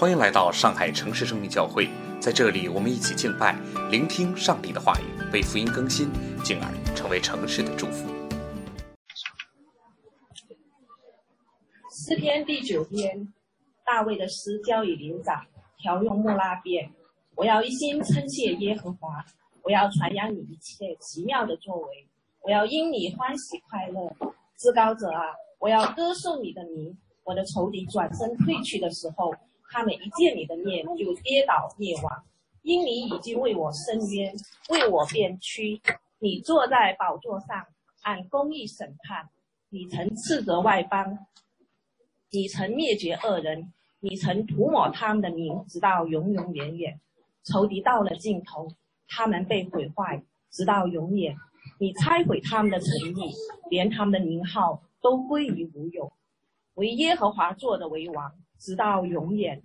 欢迎来到上海城市生命教会，在这里，我们一起敬拜，聆听上帝的话语，被福音更新，进而成为城市的祝福。诗篇第九篇，大卫的诗交与灵长，调用木拉变。我要一心称谢耶和华，我要传扬你一切奇妙的作为，我要因你欢喜快乐。至高者啊，我要歌颂你的名。我的仇敌转身退去的时候。他们一见你的面就跌倒灭亡，因你已经为我伸冤，为我辩屈。你坐在宝座上，按公义审判。你曾斥责外邦，你曾灭绝恶人，你曾涂抹他们的名，直到永永远远。仇敌到了尽头，他们被毁坏，直到永远。你拆毁他们的诚意，连他们的名号都归于无有。为耶和华做的为王。直到永远，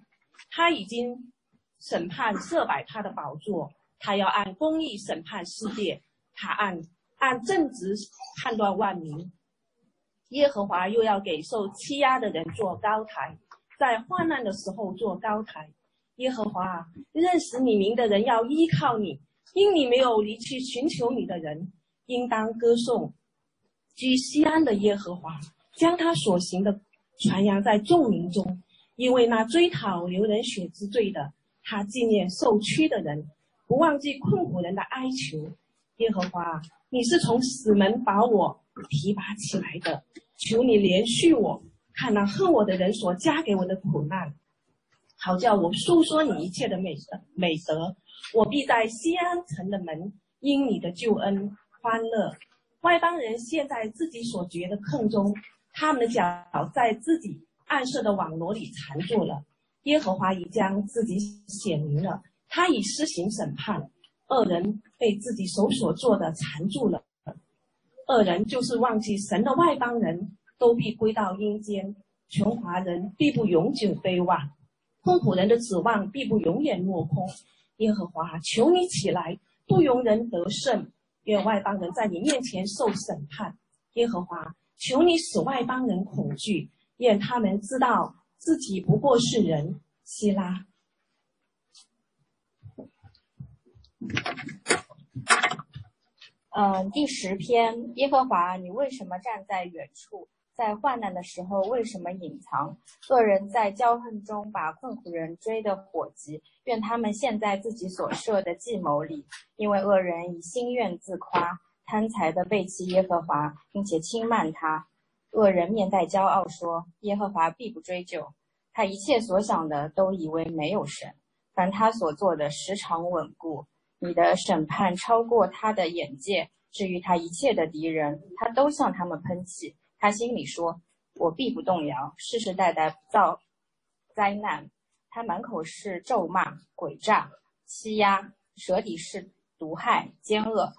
他已经审判设摆他的宝座，他要按公义审判世界，他按按正直判断万民。耶和华又要给受欺压的人做高台，在患难的时候做高台。耶和华认识你名的人要依靠你，因你没有离去寻求你的人，应当歌颂居西安的耶和华，将他所行的传扬在众民中。因为那追讨流人血之罪的，他纪念受屈的人，不忘记困苦人的哀求。耶和华，你是从死门把我提拔起来的，求你怜恤我，看那恨我的人所加给我的苦难，好叫我诉说你一切的美德美德。我必在西安城的门因你的救恩欢乐。外邦人陷在自己所掘的坑中，他们的脚在自己。暗设的网罗里缠住了，耶和华已将自己显明了，他已施行审判，恶人被自己手所做的缠住了，恶人就是忘记神的外邦人都必归到阴间，穷华人必不永久悲望，痛苦人的指望必不永远落空。耶和华，求你起来，不容人得胜，愿外邦人在你面前受审判。耶和华，求你使外邦人恐惧。愿他们知道自己不过是人。希拉，嗯，第十篇，耶和华，你为什么站在远处？在患难的时候，为什么隐藏？恶人在骄横中把困苦人追得火急，愿他们陷在自己所设的计谋里，因为恶人以心愿自夸，贪财的背弃耶和华，并且轻慢他。恶人面带骄傲说：“耶和华必不追究，他一切所想的都以为没有神。凡他所做的时常稳固。你的审判超过他的眼界。至于他一切的敌人，他都向他们喷气。他心里说：我必不动摇，世世代代不造灾难。他满口是咒骂、诡诈、欺压，舌底是毒害、奸恶。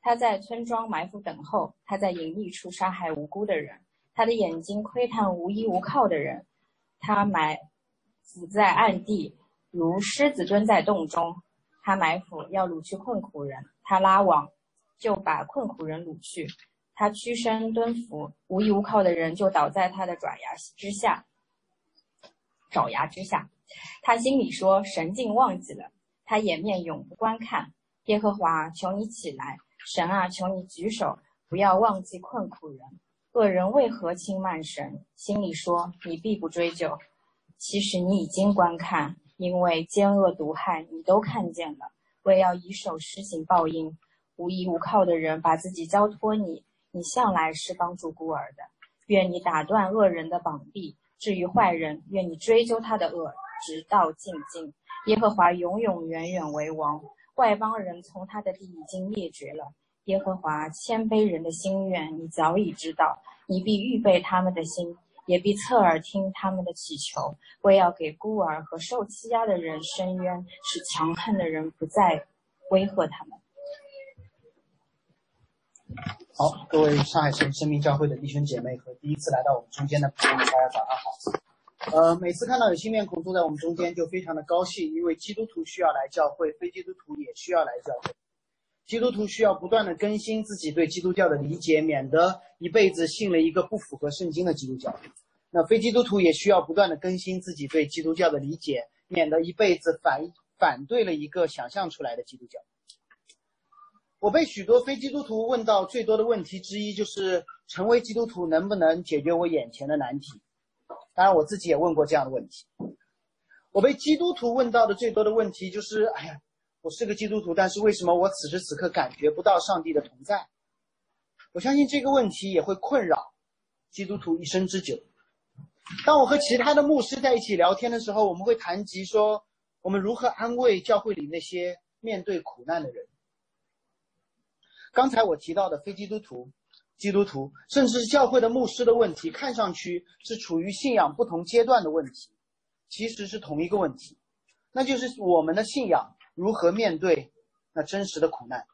他在村庄埋伏等候，他在隐秘处杀害无辜的人。”他的眼睛窥探无依无靠的人，他埋伏在暗地，如狮子蹲在洞中。他埋伏要掳去困苦人，他拉网就把困苦人掳去。他屈身蹲伏，无依无靠的人就倒在他的爪牙之下。爪牙之下，他心里说：“神竟忘记了。”他掩面永不观看。耶和华，求你起来！神啊，求你举手，不要忘记困苦人。恶人为何轻慢神？心里说：“你必不追究。”其实你已经观看，因为奸恶毒害你都看见了。为要以手施行报应，无依无靠的人把自己交托你，你向来是帮助孤儿的。愿你打断恶人的膀臂，至于坏人，愿你追究他的恶，直到尽尽。耶和华永永远远为王，外邦人从他的地已经灭绝了。耶和华谦卑人的心愿，你早已知道。你必预备他们的心，也必侧耳听他们的祈求，为要给孤儿和受欺压的人伸冤，使强横的人不再威吓他们。好，各位上海市生命教会的弟兄姐妹和第一次来到我们中间的朋友们，大家早上好。呃，每次看到有新面孔坐在我们中间，就非常的高兴，因为基督徒需要来教会，非基督徒也需要来教会。基督徒需要不断的更新自己对基督教的理解，免得一辈子信了一个不符合圣经的基督教。那非基督徒也需要不断的更新自己对基督教的理解，免得一辈子反反对了一个想象出来的基督教。我被许多非基督徒问到最多的问题之一，就是成为基督徒能不能解决我眼前的难题？当然，我自己也问过这样的问题。我被基督徒问到的最多的问题就是：哎呀，我是个基督徒，但是为什么我此时此刻感觉不到上帝的同在？我相信这个问题也会困扰基督徒一生之久。当我和其他的牧师在一起聊天的时候，我们会谈及说，我们如何安慰教会里那些面对苦难的人。刚才我提到的非基督徒、基督徒，甚至是教会的牧师的问题，看上去是处于信仰不同阶段的问题，其实是同一个问题，那就是我们的信仰如何面对那真实的苦难。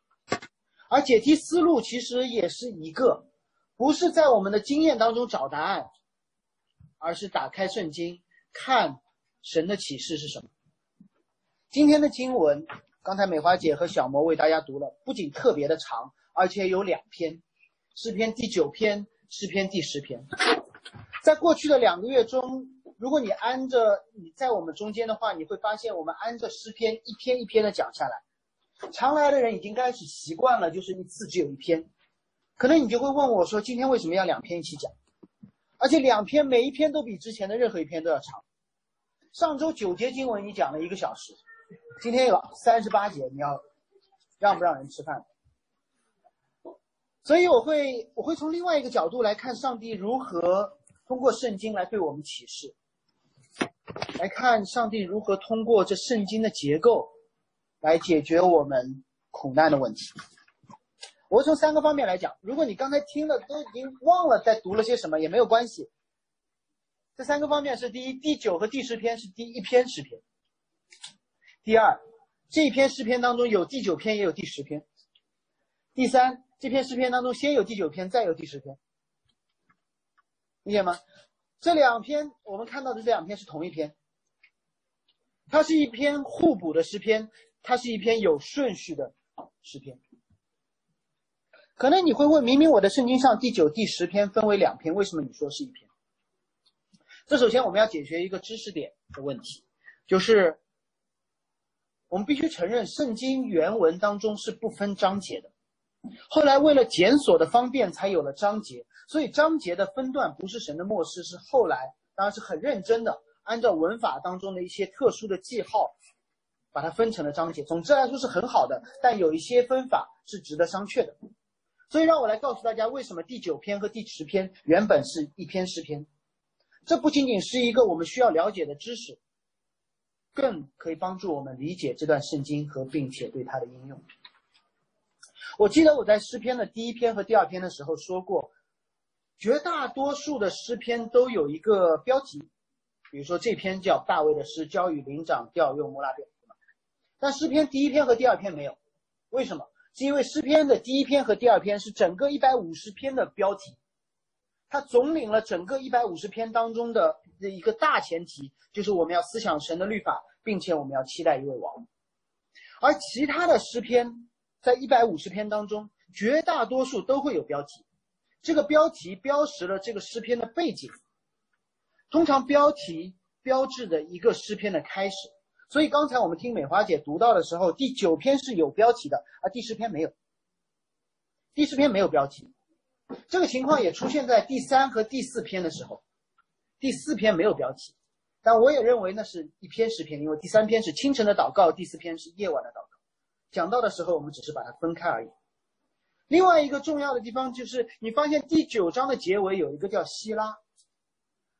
而解题思路其实也是一个，不是在我们的经验当中找答案，而是打开圣经，看神的启示是什么。今天的经文。刚才美华姐和小魔为大家读了，不仅特别的长，而且有两篇，诗篇第九篇，诗篇第十篇。在过去的两个月中，如果你按着你在我们中间的话，你会发现我们按着诗篇一篇一篇的讲下来。常来的人已经开始习惯了，就是一次只有一篇。可能你就会问我说，今天为什么要两篇一起讲？而且两篇每一篇都比之前的任何一篇都要长。上周九节经文你讲了一个小时。今天有三十八节，你要让不让人吃饭？所以我会我会从另外一个角度来看上帝如何通过圣经来对我们启示，来看上帝如何通过这圣经的结构来解决我们苦难的问题。我从三个方面来讲。如果你刚才听了都已经忘了在读了些什么，也没有关系。这三个方面是：第一，第九和第十篇是第一篇诗篇。第二，这篇诗篇当中有第九篇，也有第十篇。第三，这篇诗篇当中先有第九篇，再有第十篇，理解吗？这两篇我们看到的这两篇是同一篇，它是一篇互补的诗篇，它是一篇有顺序的诗篇。可能你会问，明明我的圣经上第九、第十篇分为两篇，为什么你说是一篇？这首先我们要解决一个知识点的问题，就是。我们必须承认，圣经原文当中是不分章节的。后来为了检索的方便，才有了章节。所以章节的分段不是神的漠视，是后来当然是很认真的，按照文法当中的一些特殊的记号，把它分成了章节。总之来说是很好的，但有一些分法是值得商榷的。所以让我来告诉大家，为什么第九篇和第十篇原本是一篇诗篇。这不仅仅是一个我们需要了解的知识。更可以帮助我们理解这段圣经和并且对它的应用。我记得我在诗篇的第一篇和第二篇的时候说过，绝大多数的诗篇都有一个标题，比如说这篇叫大卫的诗，交与灵长调用摩拉变，但诗篇第一篇和第二篇没有，为什么？是因为诗篇的第一篇和第二篇是整个一百五十篇的标题，它总领了整个一百五十篇当中的。的一个大前提就是我们要思想神的律法，并且我们要期待一位王。而其他的诗篇，在一百五十篇当中，绝大多数都会有标题，这个标题标识了这个诗篇的背景。通常标题标志着一个诗篇的开始。所以刚才我们听美华姐读到的时候，第九篇是有标题的，而第十篇没有。第十篇没有标题，这个情况也出现在第三和第四篇的时候。第四篇没有标题，但我也认为那是一篇诗篇，因为第三篇是清晨的祷告，第四篇是夜晚的祷告。讲到的时候，我们只是把它分开而已。另外一个重要的地方就是，你发现第九章的结尾有一个叫希拉，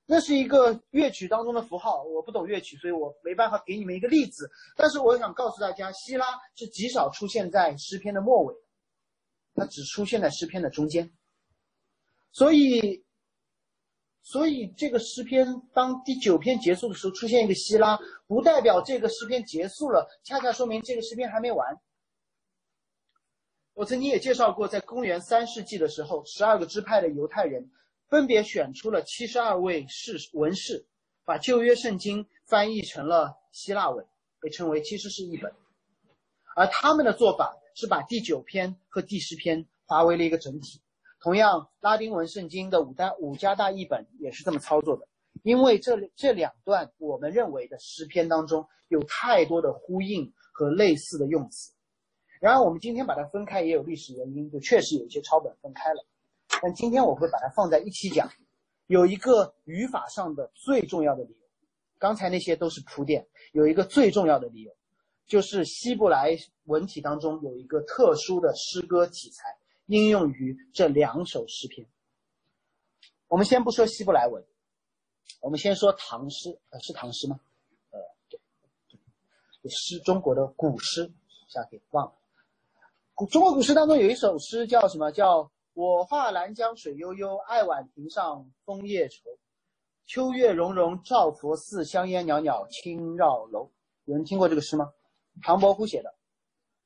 那是一个乐曲当中的符号。我不懂乐曲，所以我没办法给你们一个例子。但是我想告诉大家，希拉是极少出现在诗篇的末尾，它只出现在诗篇的中间，所以。所以这个诗篇当第九篇结束的时候出现一个希拉，不代表这个诗篇结束了，恰恰说明这个诗篇还没完。我曾经也介绍过，在公元三世纪的时候，十二个支派的犹太人分别选出了七十二位士文士，把旧约圣经翻译成了希腊文，被称为七十士译本。而他们的做法是把第九篇和第十篇划为了一个整体。同样，拉丁文圣经的五大五加大译本也是这么操作的，因为这这两段我们认为的诗篇当中有太多的呼应和类似的用词。然而，我们今天把它分开也有历史原因，就确实有一些抄本分开了。但今天我会把它放在一起讲，有一个语法上的最重要的理由。刚才那些都是铺垫，有一个最重要的理由，就是希伯来文体当中有一个特殊的诗歌题材应用于这两首诗篇。我们先不说希伯来文，我们先说唐诗，呃，是唐诗吗？呃，对，诗中国的古诗，下给忘了。中国古诗当中有一首诗叫什么？叫我画兰江水悠悠，爱晚亭上枫叶稠。秋月融融照佛寺，香烟袅袅轻绕楼。有人听过这个诗吗？唐伯虎写的，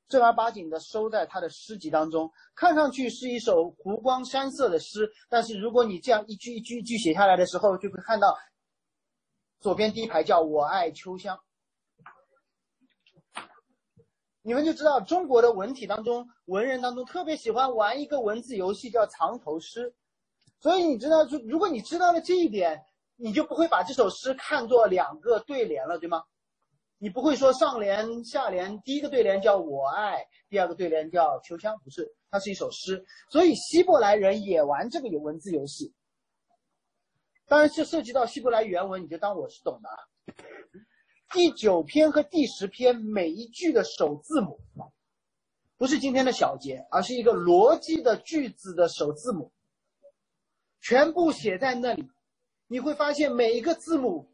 正儿八经的收在他的诗集当中。看上去是一首湖光山色的诗，但是如果你这样一句一句一句写下来的时候，就会看到左边第一排叫我爱秋香。你们就知道中国的文体当中，文人当中特别喜欢玩一个文字游戏，叫藏头诗。所以你知道，就如果你知道了这一点。你就不会把这首诗看作两个对联了，对吗？你不会说上联下联，第一个对联叫我爱，第二个对联叫秋香，不是，它是一首诗。所以希伯来人也玩这个文字游戏。当然是涉及到希伯来原文，你就当我是懂的啊。第九篇和第十篇每一句的首字母，不是今天的小节，而是一个逻辑的句子的首字母，全部写在那里。你会发现每一个字母，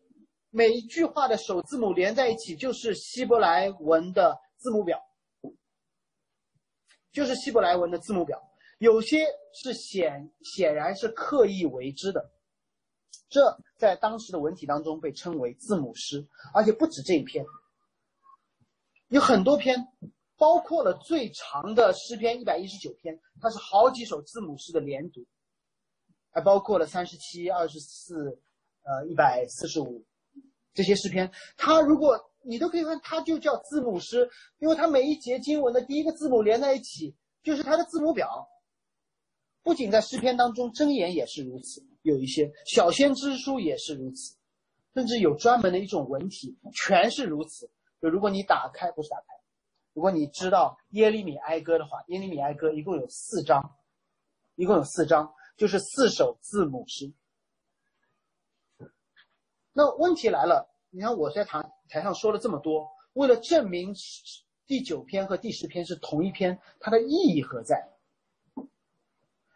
每一句话的首字母连在一起，就是希伯来文的字母表，就是希伯来文的字母表。有些是显显然是刻意为之的，这在当时的文体当中被称为字母诗，而且不止这一篇，有很多篇，包括了最长的诗篇一百一十九篇，它是好几首字母诗的连读。还包括了三十七、二十四，呃，一百四十五这些诗篇。它如果你都可以看，它就叫字母诗，因为它每一节经文的第一个字母连在一起，就是它的字母表。不仅在诗篇当中，箴言也是如此，有一些小先知书也是如此，甚至有专门的一种文体，全是如此。就如果你打开，不是打开，如果你知道耶利米哀歌的话，耶利米哀歌一共有四章，一共有四章。就是四首字母诗。那问题来了，你看我在台台上说了这么多，为了证明第九篇和第十篇是同一篇，它的意义何在？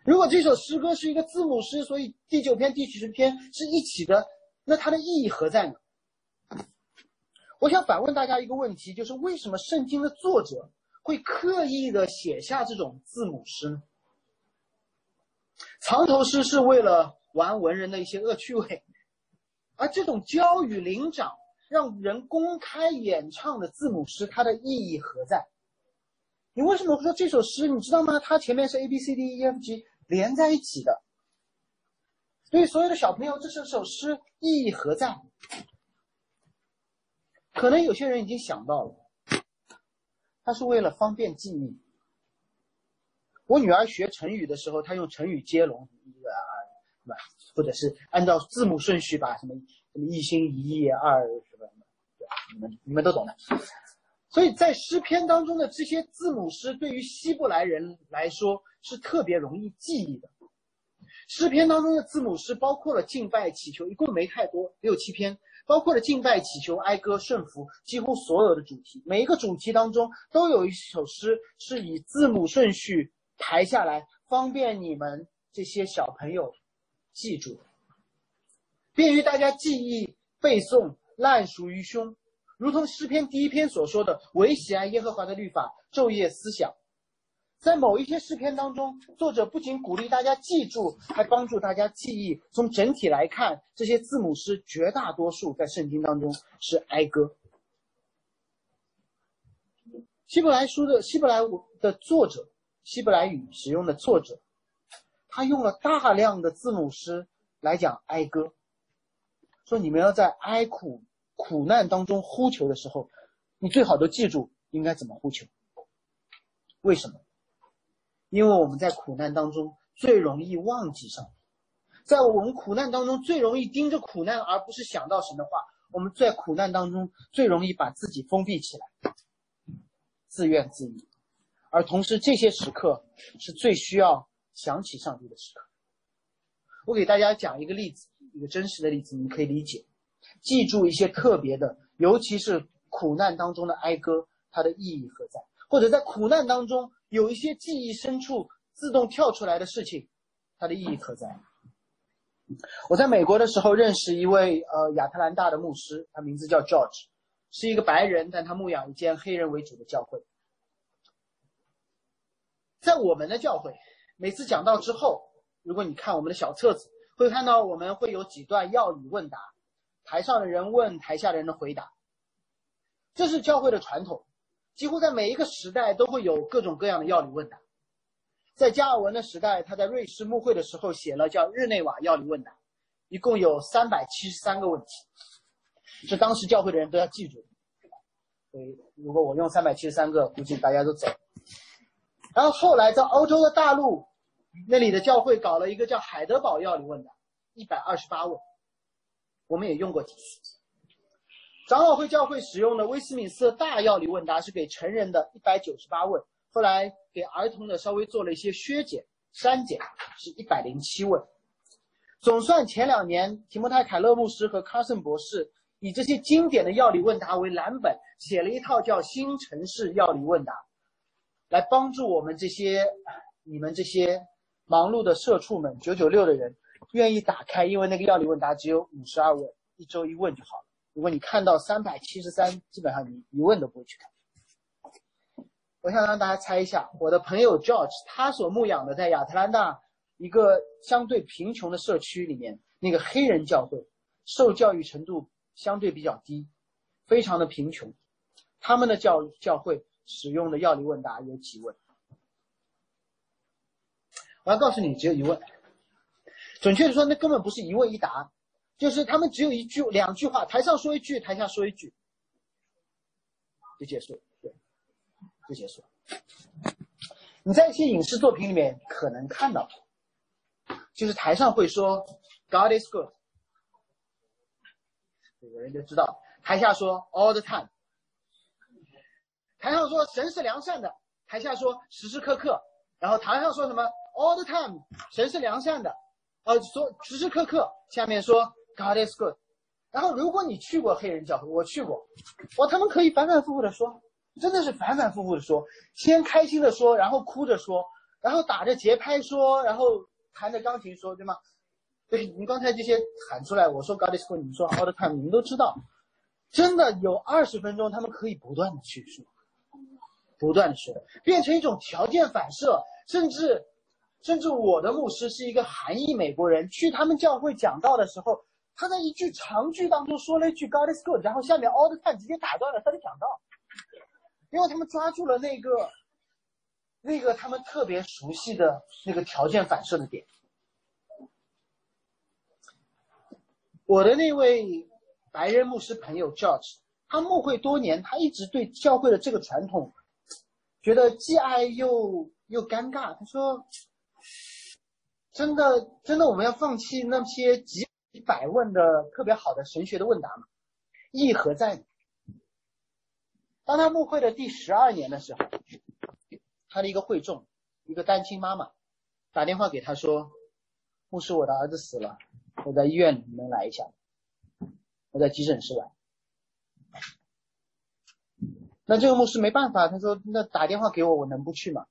如果这首诗歌是一个字母诗，所以第九篇、第十篇是一起的，那它的意义何在呢？我想反问大家一个问题，就是为什么圣经的作者会刻意的写下这种字母诗呢？藏头诗是为了玩文人的一些恶趣味，而这种交与灵长、让人公开演唱的字母诗，它的意义何在？你为什么说这首诗？你知道吗？它前面是 A B C D E F G 连在一起的。对所有的小朋友，这是首诗意义何在？可能有些人已经想到了，它是为了方便记忆。我女儿学成语的时候，她用成语接龙，一个啊，是吧？或者是按照字母顺序把什么什么一心一意二什么什么，对你们你们都懂的。所以在诗篇当中的这些字母诗，对于希伯来人来说是特别容易记忆的。诗篇当中的字母诗包括了敬拜、祈求，一共没太多，六七篇，包括了敬拜、祈求、哀歌、顺服，几乎所有的主题，每一个主题当中都有一首诗是以字母顺序。排下来，方便你们这些小朋友记住，便于大家记忆背诵，烂熟于胸。如同诗篇第一篇所说的：“唯喜爱耶和华的律法，昼夜思想。”在某一些诗篇当中，作者不仅鼓励大家记住，还帮助大家记忆。从整体来看，这些字母诗绝大多数在圣经当中是哀歌。希伯来书的希伯来的作者。希伯来语使用的作者，他用了大量的字母诗来讲哀歌，说你们要在哀苦苦难当中呼求的时候，你最好都记住应该怎么呼求。为什么？因为我们在苦难当中最容易忘记上帝，在我们苦难当中最容易盯着苦难，而不是想到神的话。我们在苦难当中最容易把自己封闭起来，自怨自艾。而同时，这些时刻是最需要想起上帝的时刻。我给大家讲一个例子，一个真实的例子，你可以理解。记住一些特别的，尤其是苦难当中的哀歌，它的意义何在？或者在苦难当中有一些记忆深处自动跳出来的事情，它的意义何在？我在美国的时候认识一位呃亚特兰大的牧师，他名字叫 George，是一个白人，但他牧养一间黑人为主的教会。在我们的教会，每次讲到之后，如果你看我们的小册子，会看到我们会有几段要语问答，台上的人问，台下的人的回答。这是教会的传统，几乎在每一个时代都会有各种各样的药理问答。在加尔文的时代，他在瑞士牧会的时候写了叫《日内瓦药理问答》，一共有三百七十三个问题，是当时教会的人都要记住。所以，如果我用三百七十三个，估计大家都走。然后后来在欧洲的大陆，那里的教会搞了一个叫海德堡药理问答，一百二十八问，我们也用过几次。长老会教会使用的威斯敏斯特大药理问答是给成人的一百九十八问。后来给儿童的稍微做了一些削减、删减，是一百零七问。总算前两年，提摩太·凯勒牧师和卡森博士以这些经典的药理问答为蓝本，写了一套叫《新城市药理问答》，来帮助我们这些你们这些忙碌的社畜们、九九六的人愿意打开，因为那个药理问答只有五十二问，一周一问就好了。如果你看到三百七十三，基本上你一问都不会去看。我想让大家猜一下，我的朋友 George 他所牧养的在亚特兰大一个相对贫穷的社区里面，那个黑人教会受教育程度相对比较低，非常的贫穷。他们的教教会使用的药理问答有几问？我要告诉你，只有一问。准确的说，那根本不是一问一答，就是他们只有一句、两句话，台上说一句，台下说一句，就结束。对就结束了。你在一些影视作品里面可能看到，就是台上会说 “God is good”，有人就知道；台下说 “all the time”，台上说“神是良善的”，台下说“时时刻刻”，然后台上说什么？“all the time”，神是良善的，呃，说时时刻刻，下面说 “God is good”。然后如果你去过黑人教会，我去过，哇，他们可以反反复复的说。真的是反反复复的说，先开心的说，然后哭着说，然后打着节拍说，然后弹着钢琴说，对吗？对，你刚才这些喊出来，我说 God is good，你们说 all the time，你们都知道，真的有二十分钟，他们可以不断的去说，不断的说，变成一种条件反射，甚至，甚至我的牧师是一个韩裔美国人，去他们教会讲道的时候，他在一句长句当中说了一句 God is good，然后下面 all the time 直接打断了他的讲道。因为他们抓住了那个，那个他们特别熟悉的那个条件反射的点。我的那位白人牧师朋友 George，他牧会多年，他一直对教会的这个传统，觉得既爱又又尴尬。他说：“真的，真的，我们要放弃那些极一百问的特别好的神学的问答嘛？意义何在呢？”当他牧会的第十二年的时候，他的一个会众，一个单亲妈妈，打电话给他说：“牧师，我的儿子死了，我在医院里，能来一下？我在急诊室来。”那这个牧师没办法，他说：“那打电话给我，我能不去吗？”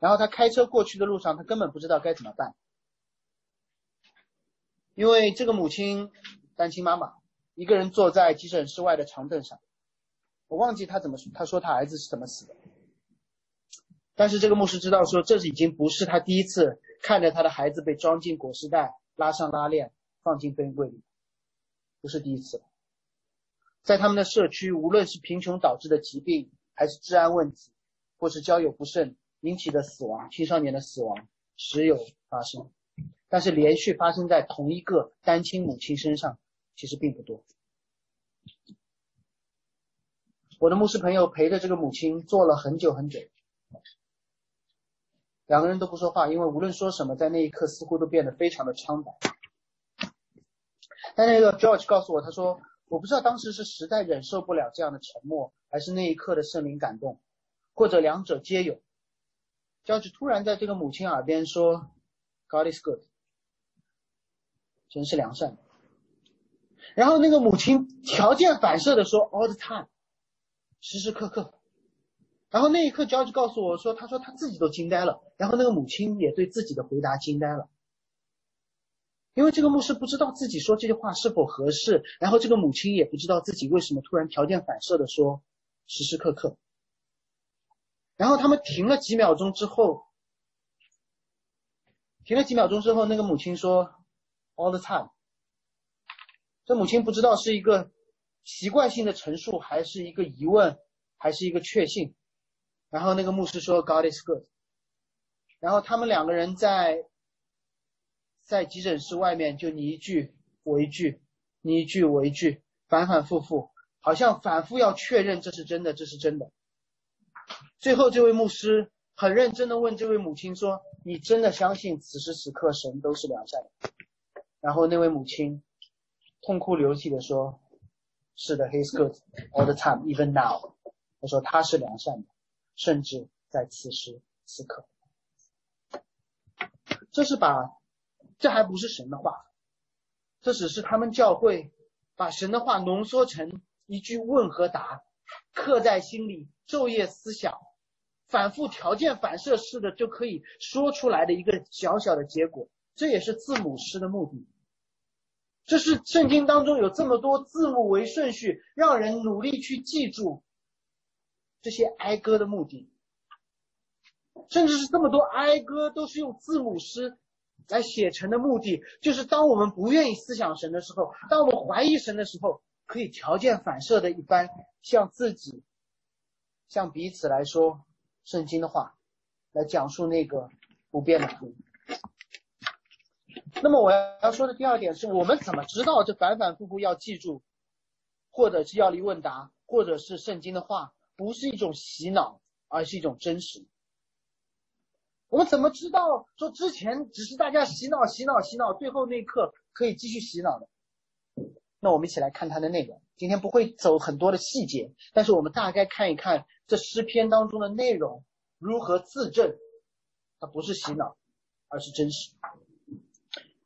然后他开车过去的路上，他根本不知道该怎么办，因为这个母亲，单亲妈妈，一个人坐在急诊室外的长凳上。我忘记他怎么说，他说他儿子是怎么死的。但是这个牧师知道说，这是已经不是他第一次看着他的孩子被装进裹尸袋、拉上拉链、放进冰柜里，不是第一次了。在他们的社区，无论是贫穷导致的疾病，还是治安问题，或是交友不慎引起的死亡、青少年的死亡，时有发生。但是连续发生在同一个单亲母亲身上，其实并不多。我的牧师朋友陪着这个母亲坐了很久很久，两个人都不说话，因为无论说什么，在那一刻似乎都变得非常的苍白。但那个 George 告诉我，他说我不知道当时是实在忍受不了这样的沉默，还是那一刻的圣灵感动，或者两者皆有。George 突然在这个母亲耳边说：“God is good，神是良善。”然后那个母亲条件反射的说：“All the time，时时刻刻。”然后那一刻，George 告诉我说：“他说他自己都惊呆了。”然后那个母亲也对自己的回答惊呆了。因为这个牧师不知道自己说这句话是否合适，然后这个母亲也不知道自己为什么突然条件反射的说时时刻刻。然后他们停了几秒钟之后，停了几秒钟之后，那个母亲说 all the time。这母亲不知道是一个习惯性的陈述，还是一个疑问，还是一个确信。然后那个牧师说 God is good。然后他们两个人在。在急诊室外面，就你一句我一句，你一句我一句，反反复复，好像反复要确认这是真的，这是真的。最后，这位牧师很认真的问这位母亲说：“你真的相信此时此刻神都是良善的？”然后那位母亲痛哭流涕的说：“是的，He's good all the time, even now。”他说他是良善的，甚至在此时此刻。这是把。这还不是神的话，这只是他们教会把神的话浓缩成一句问和答，刻在心里，昼夜思想，反复条件反射式的就可以说出来的一个小小的结果。这也是字母诗的目的。这是圣经当中有这么多字母为顺序，让人努力去记住这些哀歌的目的，甚至是这么多哀歌都是用字母诗。来写成的目的，就是当我们不愿意思想神的时候，当我们怀疑神的时候，可以条件反射的一般向自己、向彼此来说圣经的话，来讲述那个不变的福。那么我要说的第二点是我们怎么知道这反反复复要记住，或者是要离问答，或者是圣经的话，不是一种洗脑，而是一种真实。我们怎么知道说之前只是大家洗脑、洗脑、洗脑，最后那一刻可以继续洗脑的？那我们一起来看它的内容。今天不会走很多的细节，但是我们大概看一看这诗篇当中的内容如何自证，它不是洗脑，而是真实。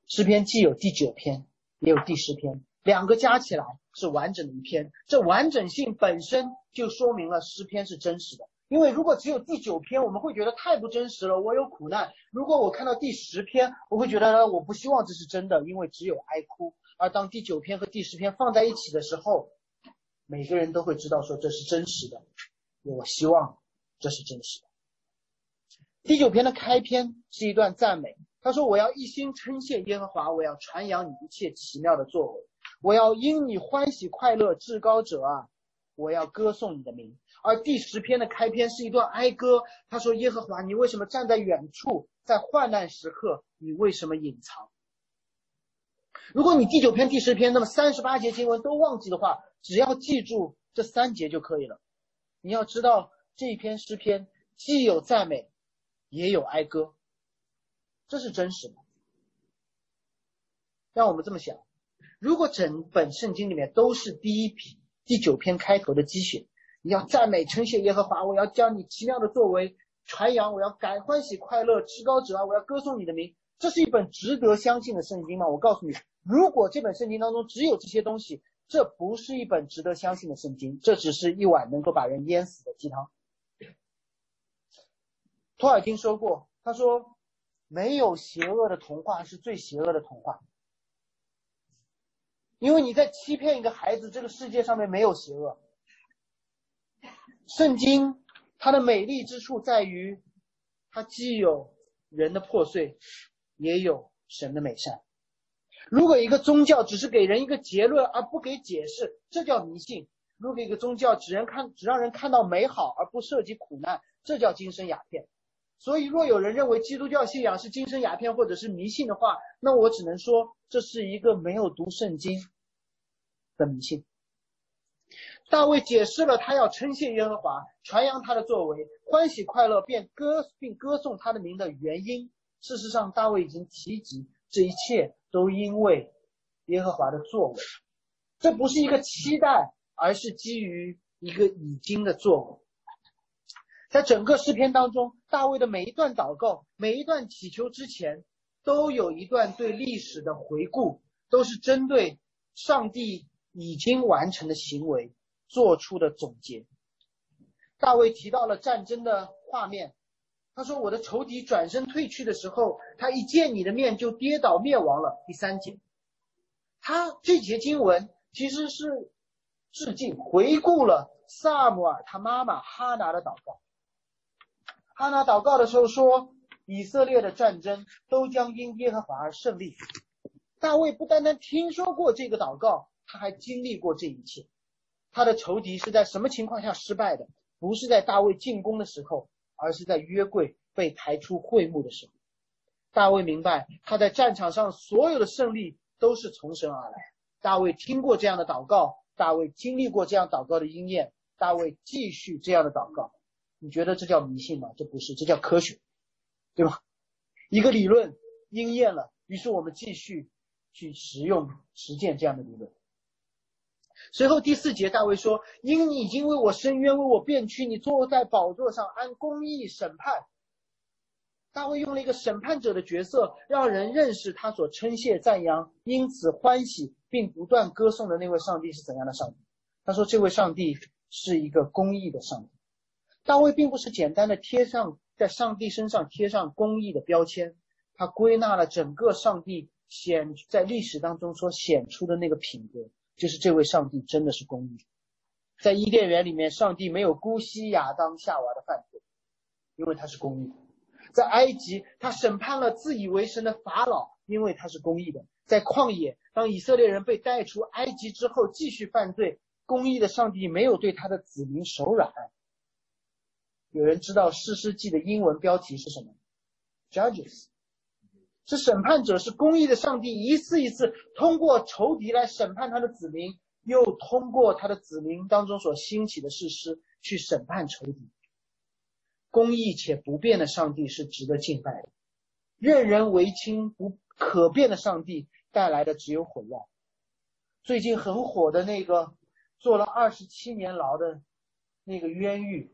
诗篇既有第九篇，也有第十篇，两个加起来是完整的一篇。这完整性本身就说明了诗篇是真实的。因为如果只有第九篇，我们会觉得太不真实了。我有苦难。如果我看到第十篇，我会觉得我不希望这是真的，因为只有哀哭。而当第九篇和第十篇放在一起的时候，每个人都会知道说这是真实的。我希望这是真实的。第九篇的开篇是一段赞美，他说：“我要一心称谢耶和华，我要传扬你一切奇妙的作为，我要因你欢喜快乐，至高者啊，我要歌颂你的名。”而第十篇的开篇是一段哀歌，他说：“耶和华，你为什么站在远处？在患难时刻，你为什么隐藏？”如果你第九篇、第十篇，那么三十八节经文都忘记的话，只要记住这三节就可以了。你要知道，这一篇诗篇既有赞美，也有哀歌，这是真实的。让我们这么想：如果整本圣经里面都是第一批第九篇开头的鸡血。你要赞美称谢耶和华，我要将你奇妙的作为传扬，我要感欢喜快乐，至高者啊，我要歌颂你的名。这是一本值得相信的圣经吗？我告诉你，如果这本圣经当中只有这些东西，这不是一本值得相信的圣经，这只是一碗能够把人淹死的鸡汤。托尔金说过，他说，没有邪恶的童话是最邪恶的童话，因为你在欺骗一个孩子，这个世界上面没有邪恶。圣经它的美丽之处在于，它既有人的破碎，也有神的美善。如果一个宗教只是给人一个结论而不给解释，这叫迷信；如果一个宗教只让看只让人看到美好而不涉及苦难，这叫精神鸦片。所以，若有人认为基督教信仰是精神鸦片或者是迷信的话，那我只能说这是一个没有读圣经的迷信。大卫解释了他要称谢耶和华，传扬他的作为，欢喜快乐，便歌并歌颂他的名的原因。事实上，大卫已经提及这一切都因为耶和华的作为。这不是一个期待，而是基于一个已经的作为。在整个诗篇当中，大卫的每一段祷告、每一段祈求之前，都有一段对历史的回顾，都是针对上帝已经完成的行为做出的总结。大卫提到了战争的画面，他说：“我的仇敌转身退去的时候，他一见你的面就跌倒灭亡了。”第三节，他这节经文其实是致敬、回顾了萨姆尔他妈妈哈拿的祷告。哈拿祷告的时候说：“以色列的战争都将因耶和华而胜利。”大卫不单单听说过这个祷告，他还经历过这一切。他的仇敌是在什么情况下失败的？不是在大卫进攻的时候，而是在约柜被抬出会幕的时候。大卫明白，他在战场上所有的胜利都是从神而来。大卫听过这样的祷告，大卫经历过这样祷告的应验，大卫继续这样的祷告。你觉得这叫迷信吗？这不是，这叫科学，对吧？一个理论应验了，于是我们继续去实用实践这样的理论。随后第四节，大卫说：“因你已经为我伸冤，为我辩屈，你坐在宝座上按公义审判。”大卫用了一个审判者的角色，让人认识他所称谢赞扬，因此欢喜并不断歌颂的那位上帝是怎样的上帝。他说：“这位上帝是一个公义的上帝。”大卫并不是简单的贴上在上帝身上贴上公义的标签，他归纳了整个上帝显在历史当中所显出的那个品格，就是这位上帝真的是公义。在伊甸园里面，上帝没有姑息亚当夏娃的犯罪，因为他是公义的；在埃及，他审判了自以为神的法老，因为他是公义的；在旷野，当以色列人被带出埃及之后继续犯罪，公义的上帝没有对他的子民手软。有人知道《诗诗记》的英文标题是什么？Judges，是审判者，是公义的上帝，一次一次通过仇敌来审判他的子民，又通过他的子民当中所兴起的事实去审判仇敌。公义且不变的上帝是值得敬拜的，任人唯亲不可变的上帝带来的只有毁乱。最近很火的那个坐了二十七年牢的那个冤狱。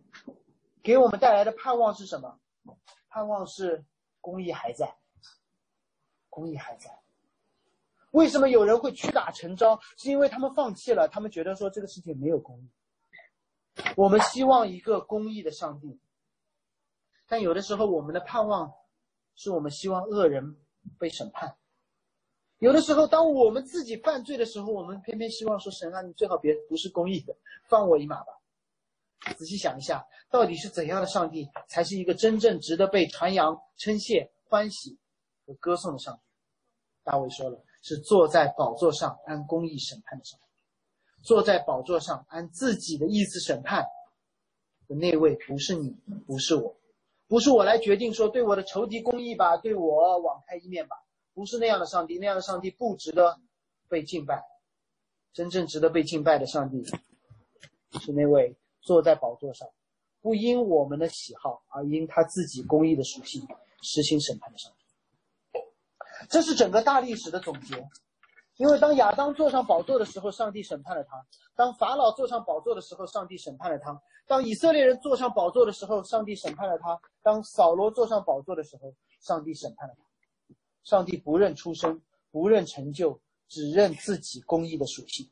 给我们带来的盼望是什么？盼望是公益还在，公益还在。为什么有人会屈打成招？是因为他们放弃了，他们觉得说这个世界没有公益。我们希望一个公益的上帝，但有的时候我们的盼望是我们希望恶人被审判。有的时候，当我们自己犯罪的时候，我们偏偏希望说神啊，你最好别不是公益的，放我一马吧。仔细想一下，到底是怎样的上帝才是一个真正值得被传扬、称谢、欢喜歌颂的上帝？大卫说了，是坐在宝座上按公义审判的上帝，坐在宝座上按自己的意思审判的那位，不是你，不是我，不是我来决定说对我的仇敌公义吧，对我网开一面吧，不是那样的上帝，那样的上帝不值得被敬拜。真正值得被敬拜的上帝是那位。坐在宝座上，不因我们的喜好，而因他自己公义的属性实行审判的上帝。这是整个大历史的总结。因为当亚当坐上宝座的时候，上帝审判了他；当法老坐上宝座的时候，上帝审判了他；当以色列人坐上宝座的时候，上帝审判了他；当扫罗坐上宝座的时候，上帝审判了他。上帝不认出身，不认成就，只认自己公义的属性。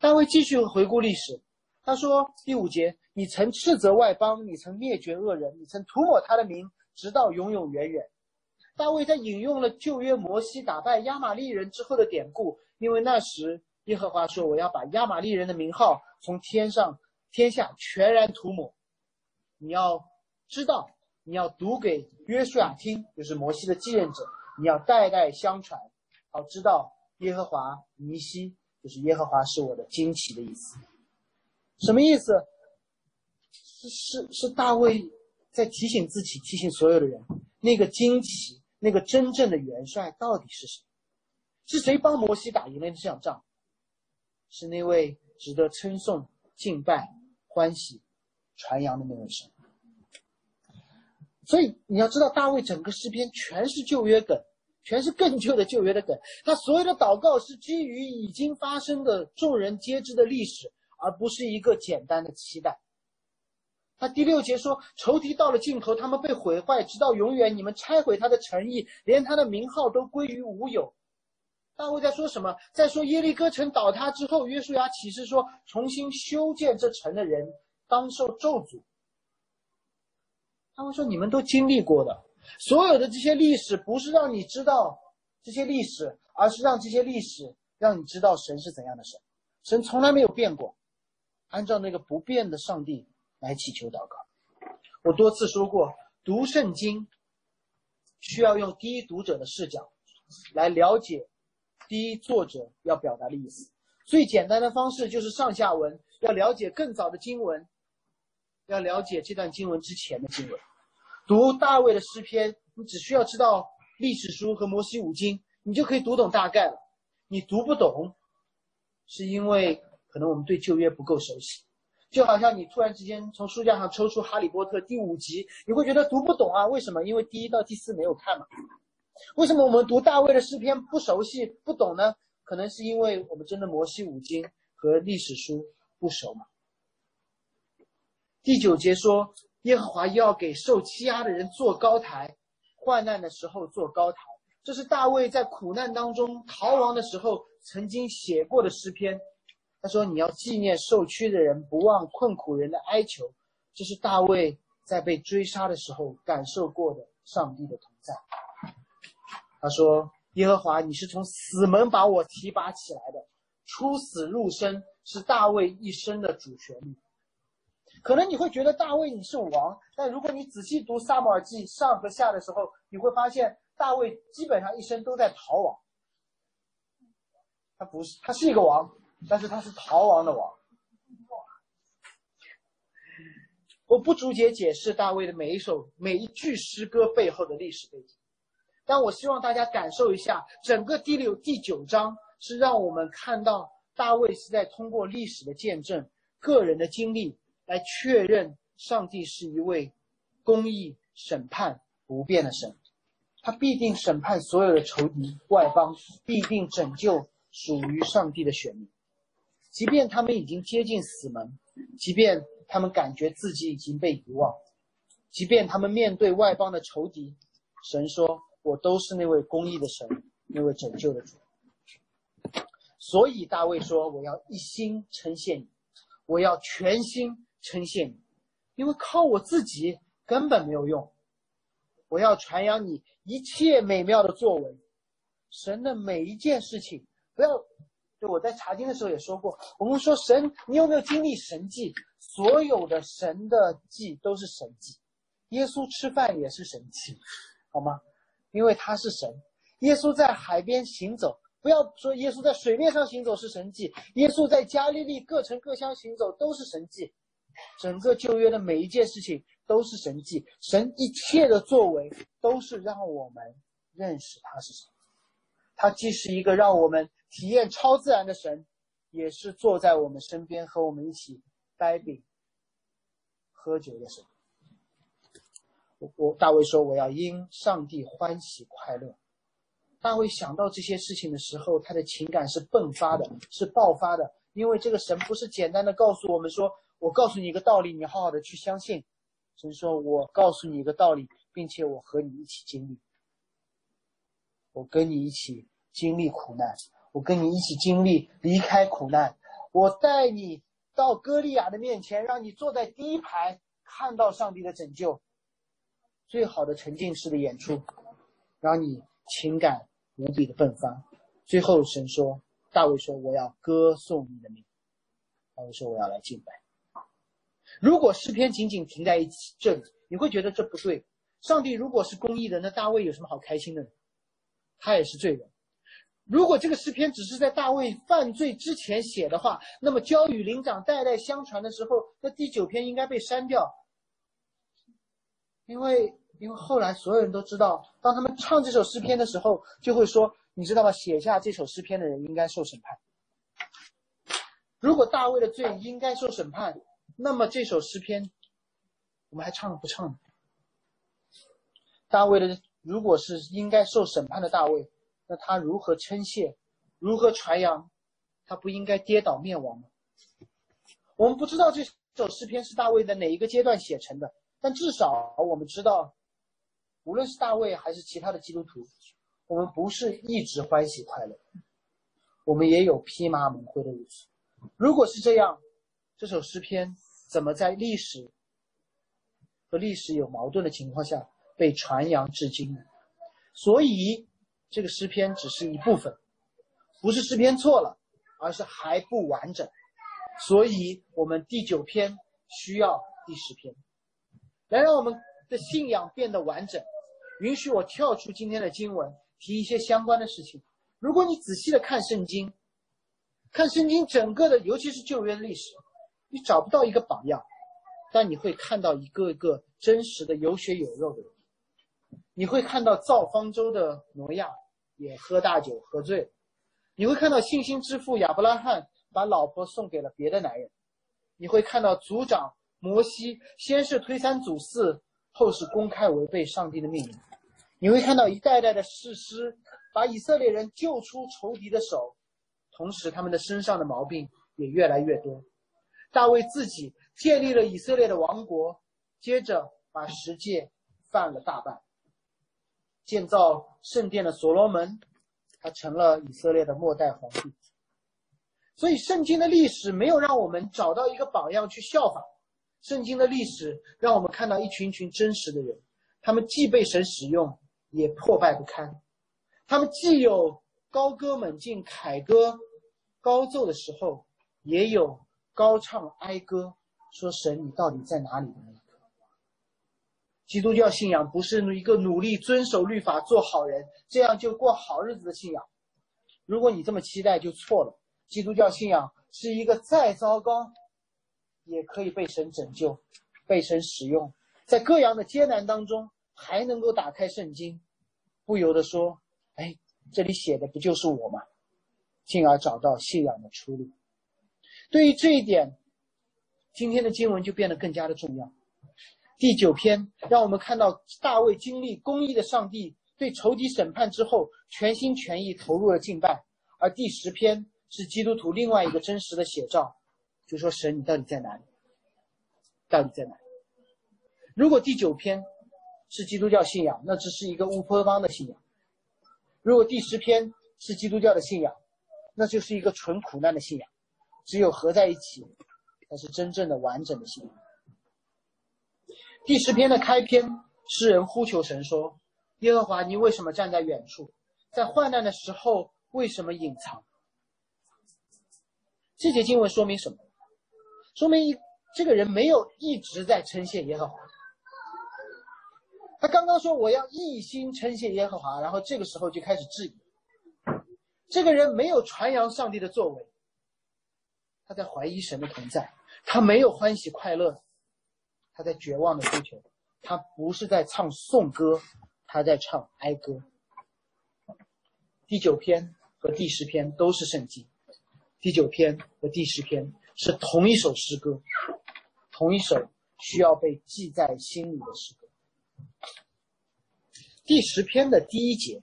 大卫继续回顾历史。他说：“第五节，你曾斥责外邦，你曾灭绝恶人，你曾涂抹他的名，直到永永远远。”大卫在引用了旧约摩西打败亚玛利人之后的典故，因为那时耶和华说：“我要把亚玛利人的名号从天上天下全然涂抹。”你要知道，你要读给约书亚听，就是摩西的继任者，你要代代相传，好知道耶和华尼西，就是耶和华是我的惊奇的意思。什么意思？是是是大卫在提醒自己，提醒所有的人，那个惊奇，那个真正的元帅到底是谁？是谁帮摩西打赢了这场仗？是那位值得称颂、敬拜、欢喜、传扬的那位神。所以你要知道，大卫整个诗篇全是旧约梗，全是更旧的旧约的梗。他所有的祷告是基于已经发生的众人皆知的历史，而不是一个简单的期待。他第六节说，仇敌到了尽头，他们被毁坏，直到永远。你们拆毁他的诚意，连他的名号都归于无有。大卫在说什么？在说耶利哥城倒塌之后，约书亚启示说，重新修建这城的人当受咒诅。他会说，你们都经历过的，所有的这些历史，不是让你知道这些历史，而是让这些历史让你知道神是怎样的神。神从来没有变过，按照那个不变的上帝。来祈求祷告。我多次说过，读圣经需要用第一读者的视角来了解第一作者要表达的意思。最简单的方式就是上下文，要了解更早的经文，要了解这段经文之前的经文。读大卫的诗篇，你只需要知道历史书和摩西五经，你就可以读懂大概了。你读不懂，是因为可能我们对旧约不够熟悉。就好像你突然之间从书架上抽出《哈利波特》第五集，你会觉得读不懂啊？为什么？因为第一到第四没有看嘛。为什么我们读大卫的诗篇不熟悉、不懂呢？可能是因为我们真的摩西五经和历史书不熟嘛。第九节说，耶和华要给受欺压的人做高台，患难的时候做高台。这是大卫在苦难当中逃亡的时候曾经写过的诗篇。他说：“你要纪念受屈的人，不忘困苦人的哀求。”这是大卫在被追杀的时候感受过的上帝的同在。他说：“耶和华，你是从死门把我提拔起来的，出死入生是大卫一生的主旋律。”可能你会觉得大卫你是王，但如果你仔细读撒母耳记上和下的时候，你会发现大卫基本上一生都在逃亡。他不是，他是一个王。但是他是逃亡的王。我不逐节解释大卫的每一首每一句诗歌背后的历史背景，但我希望大家感受一下，整个第六第九章是让我们看到大卫是在通过历史的见证、个人的经历来确认上帝是一位公义审判不变的神，他必定审判所有的仇敌外邦，必定拯救属于上帝的选民。即便他们已经接近死门，即便他们感觉自己已经被遗忘，即便他们面对外邦的仇敌，神说：“我都是那位公义的神，那位拯救的主。”所以大卫说：“我要一心称谢你，我要全心称谢你，因为靠我自己根本没有用。我要传扬你一切美妙的作为，神的每一件事情，不要。”我在查经的时候也说过，我们说神，你有没有经历神迹？所有的神的迹都是神迹，耶稣吃饭也是神迹，好吗？因为他是神。耶稣在海边行走，不要说耶稣在水面上行走是神迹，耶稣在加利利各城各乡行走都是神迹。整个旧约的每一件事情都是神迹，神一切的作为都是让我们认识他是神。他既是一个让我们。体验超自然的神，也是坐在我们身边和我们一起掰饼、喝酒的神。我我大卫说我要因上帝欢喜快乐。大卫想到这些事情的时候，他的情感是迸发的，是爆发的。因为这个神不是简单的告诉我们说：“我告诉你一个道理，你好好的去相信。”神说：“我告诉你一个道理，并且我和你一起经历，我跟你一起经历苦难。”我跟你一起经历离开苦难，我带你到歌利亚的面前，让你坐在第一排，看到上帝的拯救，最好的沉浸式的演出，让你情感无比的迸发。最后神说：“大卫说我要歌颂你的名。”大卫说：“我要来敬拜。”如果诗篇仅仅停在一起这里，你会觉得这不对。上帝如果是公义的，那大卫有什么好开心的呢？他也是罪人。如果这个诗篇只是在大卫犯罪之前写的话，那么交与灵长代代相传的时候，那第九篇应该被删掉，因为因为后来所有人都知道，当他们唱这首诗篇的时候，就会说，你知道吗？写下这首诗篇的人应该受审判。如果大卫的罪应该受审判，那么这首诗篇我们还唱不唱？大卫的如果是应该受审判的大卫，那他如何称谢，如何传扬？他不应该跌倒灭亡吗？我们不知道这首诗篇是大卫的哪一个阶段写成的，但至少我们知道，无论是大卫还是其他的基督徒，我们不是一直欢喜快乐，我们也有披麻蒙灰的日子。如果是这样，这首诗篇怎么在历史和历史有矛盾的情况下被传扬至今呢？所以，这个诗篇只是一部分，不是诗篇错了。而是还不完整，所以我们第九篇需要第十篇，来让我们的信仰变得完整。允许我跳出今天的经文，提一些相关的事情。如果你仔细的看圣经，看圣经整个的，尤其是旧约的历史，你找不到一个榜样，但你会看到一个个真实的有血有肉的人。你会看到造方舟的挪亚也喝大酒喝醉。你会看到信心之父亚伯拉罕把老婆送给了别的男人，你会看到族长摩西先是推三阻四，后是公开违背上帝的命令，你会看到一代代的士师把以色列人救出仇敌的手，同时他们的身上的毛病也越来越多。大卫自己建立了以色列的王国，接着把十诫犯了大半，建造圣殿的所罗门。他成了以色列的末代皇帝，所以圣经的历史没有让我们找到一个榜样去效仿。圣经的历史让我们看到一群群真实的人，他们既被神使用，也破败不堪。他们既有高歌猛进、凯歌高奏的时候，也有高唱哀歌，说神你到底在哪里？基督教信仰不是一个努力遵守律法、做好人，这样就过好日子的信仰。如果你这么期待，就错了。基督教信仰是一个再糟糕，也可以被神拯救、被神使用，在各样的艰难当中，还能够打开圣经，不由得说：“哎，这里写的不就是我吗？”进而找到信仰的出路。对于这一点，今天的经文就变得更加的重要。第九篇让我们看到大卫经历公义的上帝对仇敌审判之后，全心全意投入了敬拜；而第十篇是基督徒另外一个真实的写照，就说神，你到底在哪里？到底在哪里？如果第九篇是基督教信仰，那只是一个乌托邦的信仰；如果第十篇是基督教的信仰，那就是一个纯苦难的信仰。只有合在一起，才是真正的完整的信仰。第十篇的开篇，诗人呼求神说：“耶和华，你为什么站在远处？在患难的时候，为什么隐藏？”这节经文说明什么？说明一这个人没有一直在称谢耶和华。他刚刚说我要一心称谢耶和华，然后这个时候就开始质疑。这个人没有传扬上帝的作为，他在怀疑神的同在，他没有欢喜快乐。他在绝望的追求，他不是在唱颂歌，他在唱哀歌。第九篇和第十篇都是圣经，第九篇和第十篇是同一首诗歌，同一首需要被记在心里的诗歌。第十篇的第一节，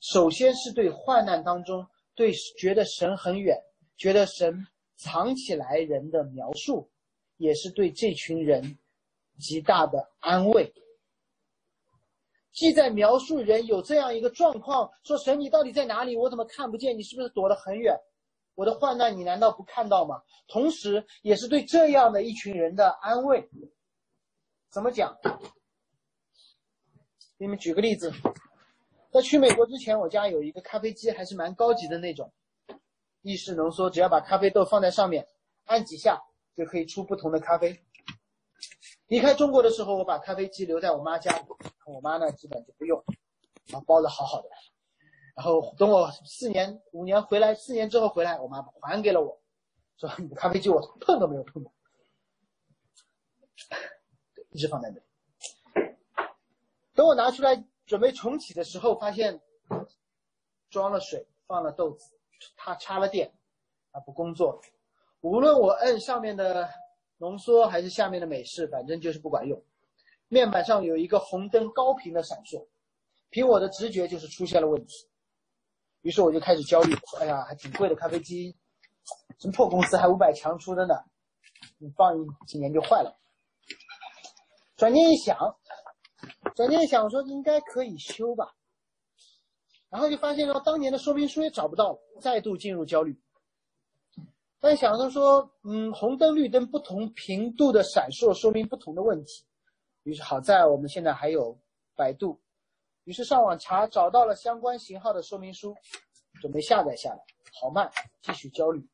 首先是对患难当中对觉得神很远，觉得神藏起来人的描述。也是对这群人极大的安慰。既在描述人有这样一个状况，说神你到底在哪里？我怎么看不见？你是不是躲得很远？我的患难你难道不看到吗？同时，也是对这样的一群人的安慰。怎么讲？给你们举个例子，在去美国之前，我家有一个咖啡机，还是蛮高级的那种，意式浓缩，只要把咖啡豆放在上面，按几下。就可以出不同的咖啡。离开中国的时候，我把咖啡机留在我妈家里，我妈呢基本就不用，然后包的好好的。然后等我四年、五年回来，四年之后回来，我妈还给了我，说你的咖啡机我碰都没有碰过，一直放在那里。等我拿出来准备重启的时候，发现装了水，放了豆子，它插了电，它不工作。无论我摁上面的浓缩还是下面的美式，反正就是不管用。面板上有一个红灯高频的闪烁，凭我的直觉就是出现了问题。于是我就开始焦虑，：“哎呀，还挺贵的咖啡机，什么破公司还五百强出的呢？你放几年就坏了。”转念一想，转念一想，我说应该可以修吧。然后就发现说，当年的说明书也找不到了，再度进入焦虑。但想着说，嗯，红灯绿灯不同频度的闪烁说明不同的问题。于是好在我们现在还有百度，于是上网查找到了相关型号的说明书，准备下载下来。好慢，继续焦虑。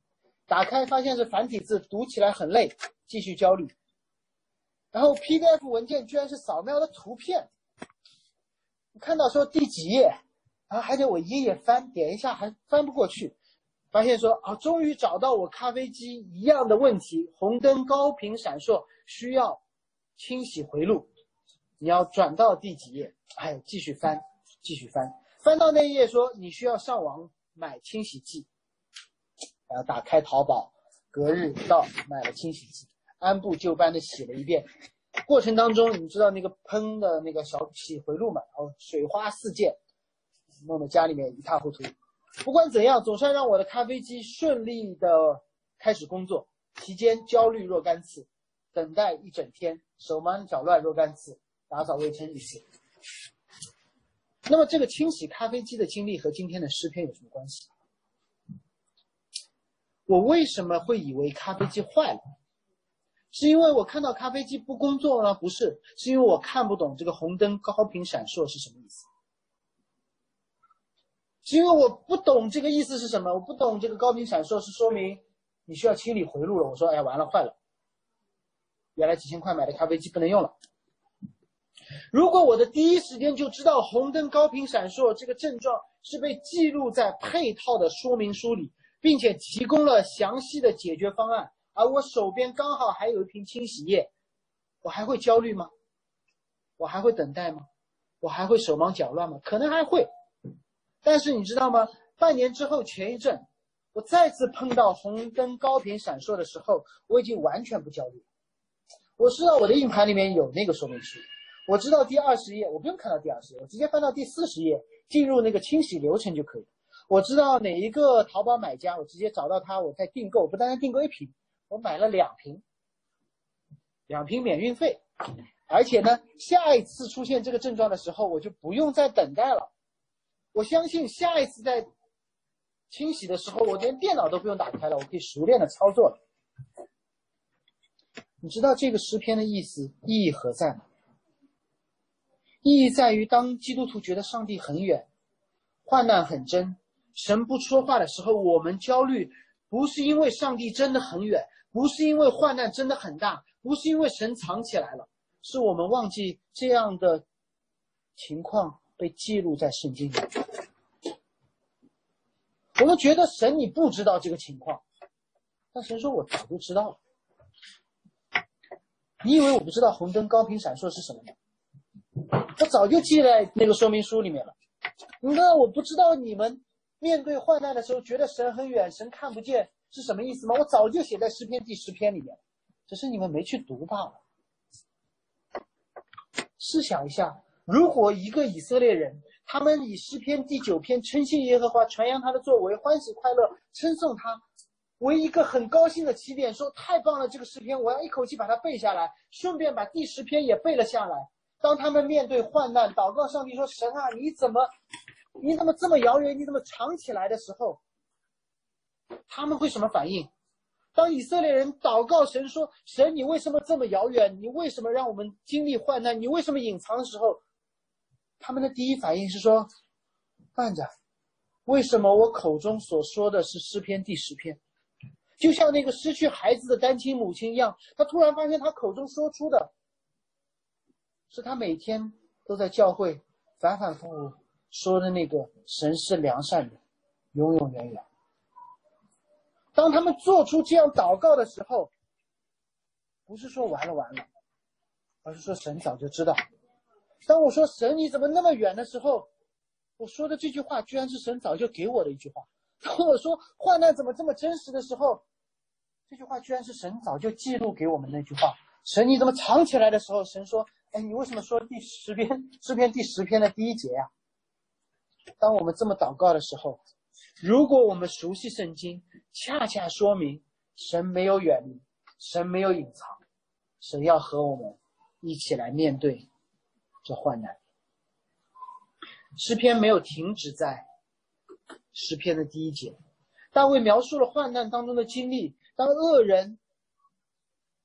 打开发现是繁体字，读起来很累，继续焦虑。然后 PDF 文件居然是扫描的图片，看到说第几页。然后还得我一页翻，点一下还翻不过去，发现说啊，终于找到我咖啡机一样的问题，红灯高频闪烁，需要清洗回路。你要转到第几页？哎，继续翻，继续翻，翻到那一页说你需要上网买清洗剂，然后打开淘宝，隔日到买了清洗剂，按部就班的洗了一遍。过程当中，你知道那个喷的那个小洗回路嘛？哦，水花四溅。弄得家里面一塌糊涂。不管怎样，总算让我的咖啡机顺利的开始工作。期间焦虑若干次，等待一整天，手忙脚乱若干次，打扫卫生一次。那么这个清洗咖啡机的经历和今天的诗篇有什么关系？我为什么会以为咖啡机坏了？是因为我看到咖啡机不工作了？不是，是因为我看不懂这个红灯高频闪烁是什么意思。因为我不懂这个意思是什么，我不懂这个高频闪烁是说明你需要清理回路了。我说，哎呀，完了，坏了，原来几千块买的咖啡机不能用了。如果我的第一时间就知道红灯高频闪烁这个症状是被记录在配套的说明书里，并且提供了详细的解决方案，而我手边刚好还有一瓶清洗液，我还会焦虑吗？我还会等待吗？我还会手忙脚乱吗？可能还会。但是你知道吗？半年之后，前一阵，我再次碰到红灯高频闪烁的时候，我已经完全不焦虑。我知道我的硬盘里面有那个说明书，我知道第二十页，我不用看到第二十页，我直接翻到第四十页，进入那个清洗流程就可以。我知道哪一个淘宝买家，我直接找到他，我再订购，不单单订购一瓶，我买了两瓶，两瓶免运费，而且呢，下一次出现这个症状的时候，我就不用再等待了。我相信下一次在清洗的时候，我连电脑都不用打开了，我可以熟练的操作了。你知道这个诗篇的意思意义何在吗？意义在于，当基督徒觉得上帝很远，患难很真，神不说话的时候，我们焦虑，不是因为上帝真的很远，不是因为患难真的很大，不是因为神藏起来了，是我们忘记这样的情况。被记录在圣经里。我们觉得神你不知道这个情况，但神说我早就知道了。你以为我不知道红灯高频闪烁是什么吗？我早就记在那个说明书里面了。那我不知道你们面对患难的时候觉得神很远，神看不见是什么意思吗？我早就写在诗篇第十篇里面，只是你们没去读罢了。试想一下。如果一个以色列人，他们以诗篇第九篇称谢耶和华，传扬他的作为，欢喜快乐，称颂他，为一个很高兴的起点，说太棒了，这个诗篇我要一口气把它背下来，顺便把第十篇也背了下来。当他们面对患难，祷告上帝说：“神啊，你怎么，你怎么这么遥远？你怎么藏起来的时候，他们会什么反应？当以色列人祷告神说：神，你为什么这么遥远？你为什么让我们经历患难？你为什么隐藏的时候？”他们的第一反应是说：“慢着，为什么我口中所说的是诗篇第十篇？就像那个失去孩子的单亲母亲一样，他突然发现他口中说出的，是他每天都在教会反反复复说的那个神是良善的，永永远远。当他们做出这样祷告的时候，不是说完了完了，而是说神早就知道。”当我说神你怎么那么远的时候，我说的这句话居然是神早就给我的一句话。当我说患难怎么这么真实的时候，这句话居然是神早就记录给我们那句话。神你怎么藏起来的时候，神说：“哎，你为什么说第十篇诗篇第十篇的第一节呀？当我们这么祷告的时候，如果我们熟悉圣经，恰恰说明神没有远离，神没有隐藏，神要和我们一起来面对这患难。诗篇没有停止在诗篇的第一节，大卫描述了患难当中的经历。当恶人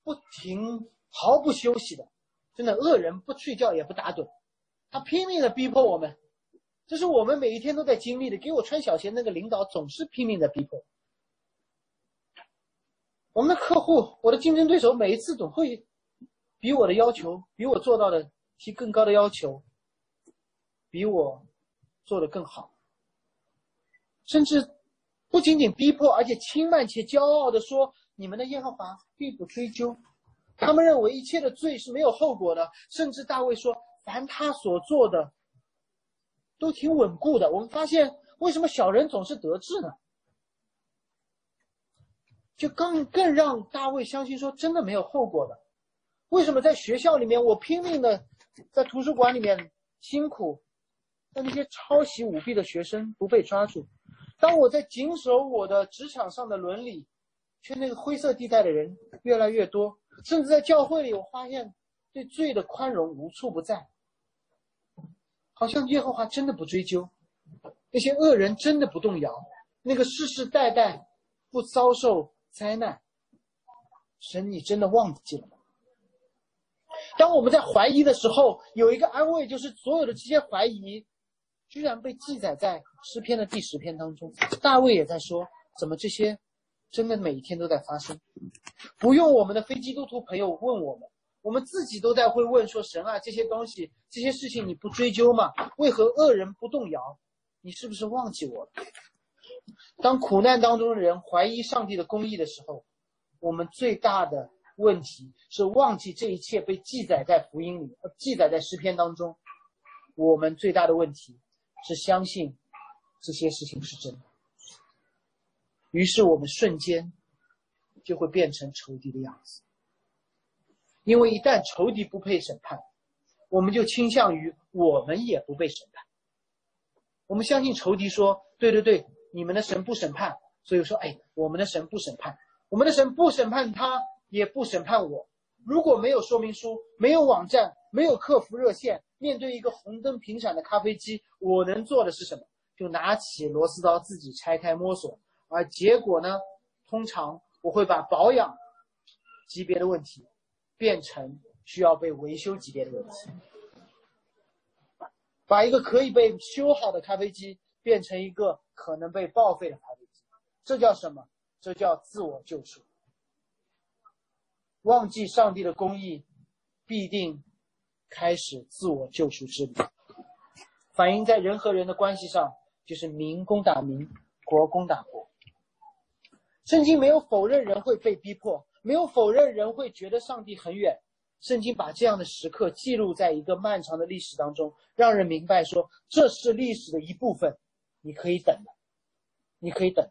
不停、毫不休息的，真的恶人不睡觉也不打盹，他拼命的逼迫我们，这是我们每一天都在经历的。给我穿小鞋那个领导总是拼命的逼迫我们的客户，我的竞争对手每一次总会比我的要求，比我做到的提更高的要求。比我做的更好，甚至不仅仅逼迫，而且轻慢且骄傲的说：“你们的耶和华并不追究。”他们认为一切的罪是没有后果的。甚至大卫说：“凡他所做的，都挺稳固的。”我们发现，为什么小人总是得志呢？就更更让大卫相信说，真的没有后果的。为什么在学校里面，我拼命的在图书馆里面辛苦？但那些抄袭舞弊的学生不被抓住，当我在谨守我的职场上的伦理，却那个灰色地带的人越来越多，甚至在教会里，我发现对罪的宽容无处不在，好像耶和华真的不追究，那些恶人真的不动摇，那个世世代代不遭受灾难，神，你真的忘记了？当我们在怀疑的时候，有一个安慰，就是所有的这些怀疑。居然被记载在诗篇的第十篇当中。大卫也在说：怎么这些真的每一天都在发生？不用我们的非基督徒朋友问我们，我们自己都在会问说：神啊，这些东西、这些事情你不追究吗？为何恶人不动摇？你是不是忘记我了？当苦难当中的人怀疑上帝的公义的时候，我们最大的问题是忘记这一切被记载在福音里，记载在诗篇当中。我们最大的问题。是相信这些事情是真的，于是我们瞬间就会变成仇敌的样子。因为一旦仇敌不配审判，我们就倾向于我们也不被审判。我们相信仇敌说：“对对对，你们的神不审判，所以说，哎，我们的神不审判，我们的神不审判他，也不审判我。如果没有说明书，没有网站，没有客服热线。”面对一个红灯频闪的咖啡机，我能做的是什么？就拿起螺丝刀自己拆开摸索。而结果呢？通常我会把保养级别的问题变成需要被维修级别的问题，把一个可以被修好的咖啡机变成一个可能被报废的咖啡机。这叫什么？这叫自我救赎。忘记上帝的公义，必定。开始自我救赎之旅，反映在人和人的关系上，就是民攻打民，国攻打国。圣经没有否认人会被逼迫，没有否认人会觉得上帝很远。圣经把这样的时刻记录在一个漫长的历史当中，让人明白说这是历史的一部分。你可以等，你可以等，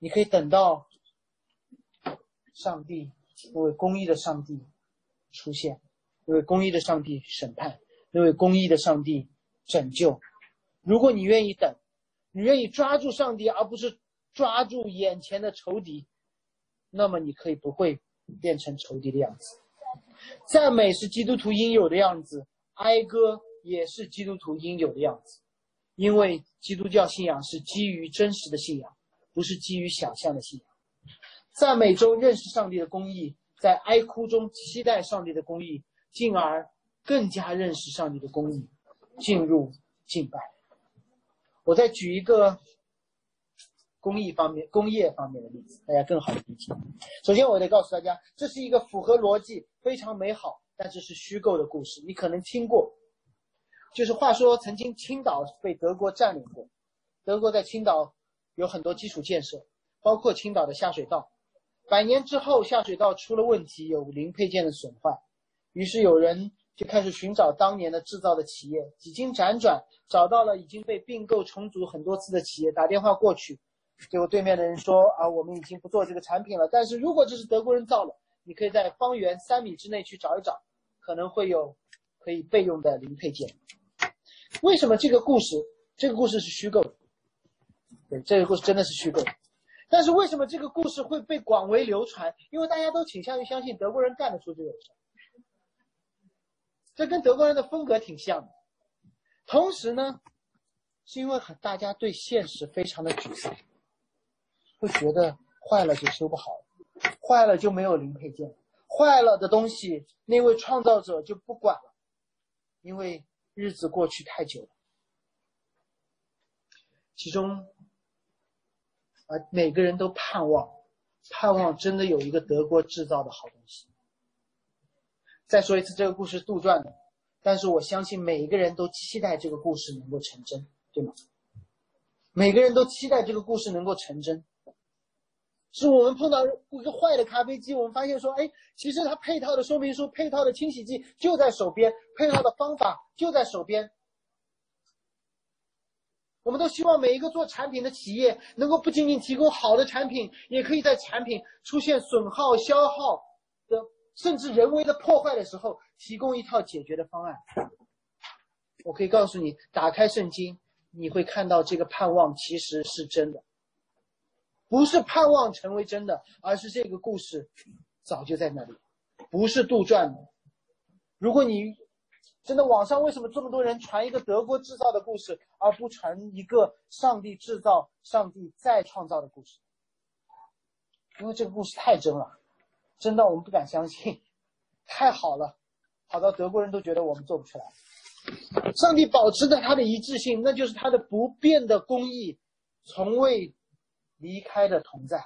你可以等到上帝因为公义的上帝出现。因为公义的上帝审判，因为公义的上帝拯救。如果你愿意等，你愿意抓住上帝，而不是抓住眼前的仇敌，那么你可以不会变成仇敌的样子。赞美是基督徒应有的样子，哀歌也是基督徒应有的样子。因为基督教信仰是基于真实的信仰，不是基于想象的信仰。赞美中认识上帝的公义，在哀哭中期待上帝的公义。进而更加认识上帝的公义，进入敬拜。我再举一个公益方面、工业方面的例子，大家更好的理解。首先，我得告诉大家，这是一个符合逻辑、非常美好，但这是虚构的故事。你可能听过，就是话说，曾经青岛被德国占领过，德国在青岛有很多基础建设，包括青岛的下水道。百年之后，下水道出了问题，有零配件的损坏。于是有人就开始寻找当年的制造的企业，几经辗转找到了已经被并购重组很多次的企业，打电话过去，结果对面的人说：“啊，我们已经不做这个产品了。但是如果这是德国人造的，你可以在方圆三米之内去找一找，可能会有可以备用的零配件。”为什么这个故事这个故事是虚构的，对，这个故事真的是虚构的。但是为什么这个故事会被广为流传？因为大家都倾向于相信德国人干得出这种事，这跟德国人的风格挺像的。同时呢，是因为很大家对现实非常的沮丧，会觉得坏了就修不好，坏了就没有零配件，坏了的东西那位创造者就不管了，因为日子过去太久了。其中，啊，每个人都盼望，盼望真的有一个德国制造的好东西。再说一次，这个故事杜撰的，但是我相信每一个人都期待这个故事能够成真，对吗？每个人都期待这个故事能够成真。是我们碰到一个坏的咖啡机，我们发现说，哎，其实它配套的说明书、配套的清洗剂就在手边，配套的方法就在手边。我们都希望每一个做产品的企业能够不仅仅提供好的产品，也可以在产品出现损耗、消耗的，甚至人为的破坏的时候，提供一套解决的方案。我可以告诉你，打开圣经，你会看到这个盼望其实是真的，不是盼望成为真的，而是这个故事早就在那里，不是杜撰的。如果你。真的，网上为什么这么多人传一个德国制造的故事，而不传一个上帝制造、上帝再创造的故事？因为这个故事太真了，真到我们不敢相信，太好了，好到德国人都觉得我们做不出来。上帝保持着他的一致性，那就是他的不变的公义，从未离开的同在，